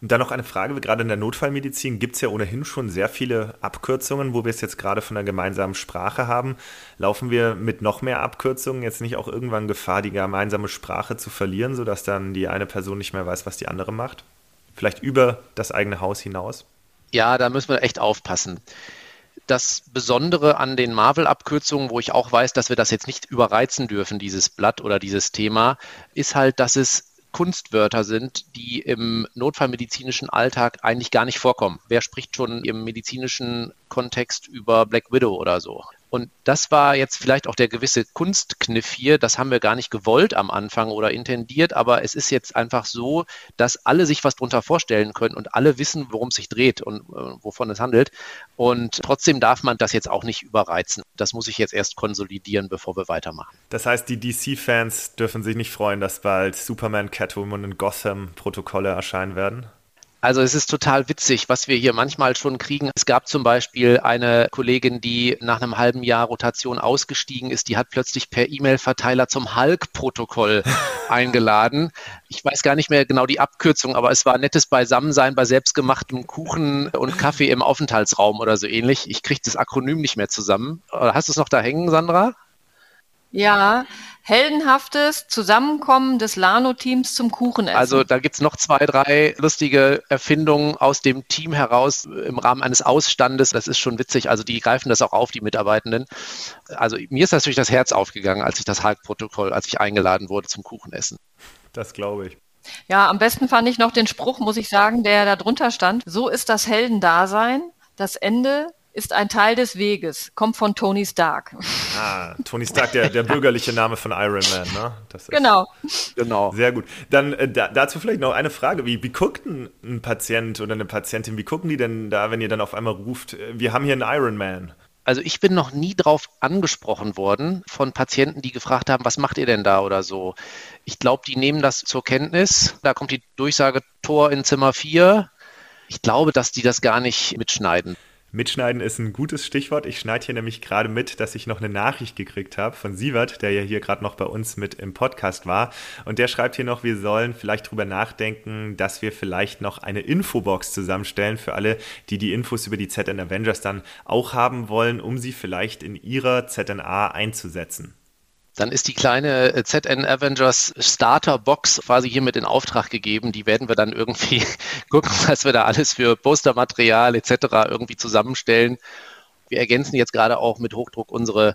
Und dann noch eine Frage, gerade in der Notfallmedizin gibt es ja ohnehin schon sehr viele Abkürzungen, wo wir es jetzt gerade von der gemeinsamen Sprache haben. Laufen wir mit noch mehr Abkürzungen jetzt nicht auch irgendwann Gefahr, die gemeinsame Sprache zu verlieren, sodass dann die eine Person nicht mehr weiß, was die andere macht? Vielleicht über das eigene Haus hinaus? Ja, da müssen wir echt aufpassen. Das Besondere an den Marvel-Abkürzungen, wo ich auch weiß, dass wir das jetzt nicht überreizen dürfen, dieses Blatt oder dieses Thema, ist halt, dass es Kunstwörter sind, die im notfallmedizinischen Alltag eigentlich gar nicht vorkommen. Wer spricht schon im medizinischen Kontext über Black Widow oder so? Und das war jetzt vielleicht auch der gewisse Kunstkniff hier. Das haben wir gar nicht gewollt am Anfang oder intendiert, aber es ist jetzt einfach so, dass alle sich was drunter vorstellen können und alle wissen, worum es sich dreht und äh, wovon es handelt. Und trotzdem darf man das jetzt auch nicht überreizen. Das muss ich jetzt erst konsolidieren, bevor wir weitermachen. Das heißt, die DC-Fans dürfen sich nicht freuen, dass bald Superman, Catwoman und Gotham Protokolle erscheinen werden? Also es ist total witzig, was wir hier manchmal schon kriegen. Es gab zum Beispiel eine Kollegin, die nach einem halben Jahr Rotation ausgestiegen ist, die hat plötzlich per E-Mail-Verteiler zum Hulk-Protokoll <laughs> eingeladen. Ich weiß gar nicht mehr genau die Abkürzung, aber es war nettes Beisammensein bei selbstgemachtem Kuchen und Kaffee im Aufenthaltsraum oder so ähnlich. Ich kriege das Akronym nicht mehr zusammen. Hast du es noch da hängen, Sandra? Ja, heldenhaftes Zusammenkommen des Lano-Teams zum Kuchenessen. Also da gibt's noch zwei, drei lustige Erfindungen aus dem Team heraus im Rahmen eines Ausstandes. Das ist schon witzig. Also die greifen das auch auf, die Mitarbeitenden. Also mir ist natürlich das Herz aufgegangen, als ich das Hulk-Protokoll, als ich eingeladen wurde zum Kuchenessen. Das glaube ich. Ja, am besten fand ich noch den Spruch, muss ich sagen, der da drunter stand. So ist das Heldendasein. Das Ende ist ein Teil des Weges, kommt von Tony Stark. Ah, Tony Stark, der, der bürgerliche Name von Iron Man, ne? genau. Genau. Sehr gut. Dann äh, da, dazu vielleicht noch eine Frage. Wie, wie guckt ein, ein Patient oder eine Patientin, wie gucken die denn da, wenn ihr dann auf einmal ruft, äh, wir haben hier einen Iron Man? Also ich bin noch nie drauf angesprochen worden von Patienten, die gefragt haben, was macht ihr denn da oder so. Ich glaube, die nehmen das zur Kenntnis. Da kommt die Durchsage Tor in Zimmer 4. Ich glaube, dass die das gar nicht mitschneiden. Mitschneiden ist ein gutes Stichwort. Ich schneide hier nämlich gerade mit, dass ich noch eine Nachricht gekriegt habe von Sievert, der ja hier gerade noch bei uns mit im Podcast war. Und der schreibt hier noch, wir sollen vielleicht drüber nachdenken, dass wir vielleicht noch eine Infobox zusammenstellen für alle, die die Infos über die ZN Avengers dann auch haben wollen, um sie vielleicht in ihrer ZNA einzusetzen. Dann ist die kleine äh, ZN Avengers Starter Box quasi hiermit in Auftrag gegeben. Die werden wir dann irgendwie <laughs> gucken, was wir da alles für Postermaterial etc. irgendwie zusammenstellen. Wir ergänzen jetzt gerade auch mit Hochdruck unsere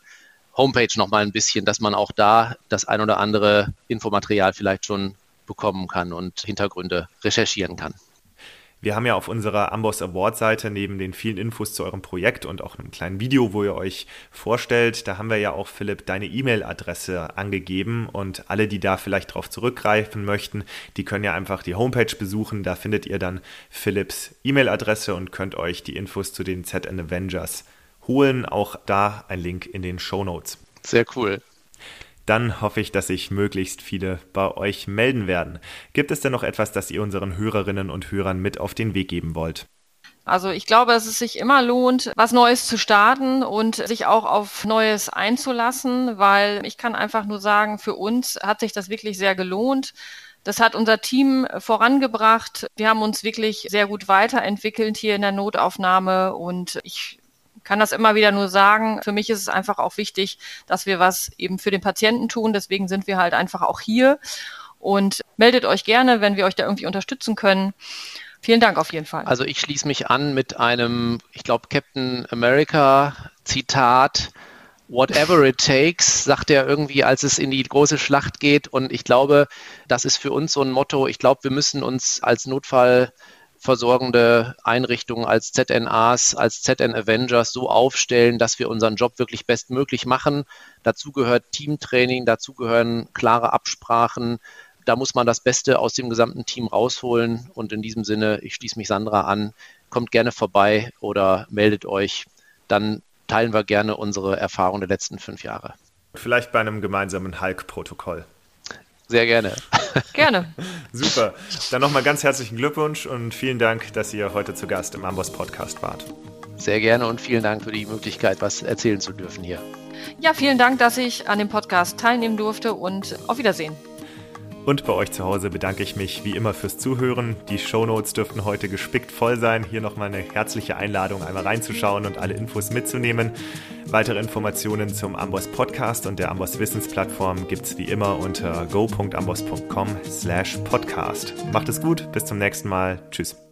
Homepage nochmal ein bisschen, dass man auch da das ein oder andere Infomaterial vielleicht schon bekommen kann und Hintergründe recherchieren kann. Wir haben ja auf unserer Amboss Award Seite neben den vielen Infos zu eurem Projekt und auch einem kleinen Video, wo ihr euch vorstellt, da haben wir ja auch Philipp deine E-Mail-Adresse angegeben und alle, die da vielleicht darauf zurückgreifen möchten, die können ja einfach die Homepage besuchen. Da findet ihr dann Philipps E-Mail-Adresse und könnt euch die Infos zu den ZN Avengers holen. Auch da ein Link in den Show Notes. Sehr cool dann hoffe ich, dass sich möglichst viele bei euch melden werden. Gibt es denn noch etwas, das ihr unseren Hörerinnen und Hörern mit auf den Weg geben wollt? Also ich glaube, dass es sich immer lohnt, was Neues zu starten und sich auch auf Neues einzulassen, weil ich kann einfach nur sagen, für uns hat sich das wirklich sehr gelohnt. Das hat unser Team vorangebracht. Wir haben uns wirklich sehr gut weiterentwickelt hier in der Notaufnahme und ich kann das immer wieder nur sagen. Für mich ist es einfach auch wichtig, dass wir was eben für den Patienten tun. Deswegen sind wir halt einfach auch hier. Und meldet euch gerne, wenn wir euch da irgendwie unterstützen können. Vielen Dank auf jeden Fall. Also ich schließe mich an mit einem, ich glaube, Captain America Zitat. whatever it takes, sagt er irgendwie, als es in die große Schlacht geht. Und ich glaube, das ist für uns so ein Motto. Ich glaube, wir müssen uns als Notfallversorgende Einrichtungen, als ZNAs, als ZN Avengers so aufstellen, dass wir unseren Job wirklich bestmöglich machen. Dazu gehört Teamtraining, dazu gehören klare Absprachen. Da muss man das Beste aus dem gesamten Team rausholen. Und in diesem Sinne, ich schließe mich Sandra an. Kommt gerne vorbei oder meldet euch. Dann teilen wir gerne unsere Erfahrungen der letzten fünf Jahre. Vielleicht bei einem gemeinsamen Hulk-Protokoll. Sehr gerne. Gerne. <laughs> Super. Dann nochmal ganz herzlichen Glückwunsch und vielen Dank, dass ihr heute zu Gast im Amboss Podcast wart. Sehr gerne und vielen Dank für die Möglichkeit, was erzählen zu dürfen hier. Ja, vielen Dank, dass ich an dem Podcast teilnehmen durfte und auf Wiedersehen. Und bei euch zu Hause bedanke ich mich wie immer fürs Zuhören. Die Shownotes dürften heute gespickt voll sein. Hier nochmal eine herzliche Einladung, einmal reinzuschauen und alle Infos mitzunehmen. Weitere Informationen zum Amboss Podcast und der Amboss Wissensplattform gibt es wie immer unter go.amboss.com slash podcast. Macht es gut, bis zum nächsten Mal. Tschüss.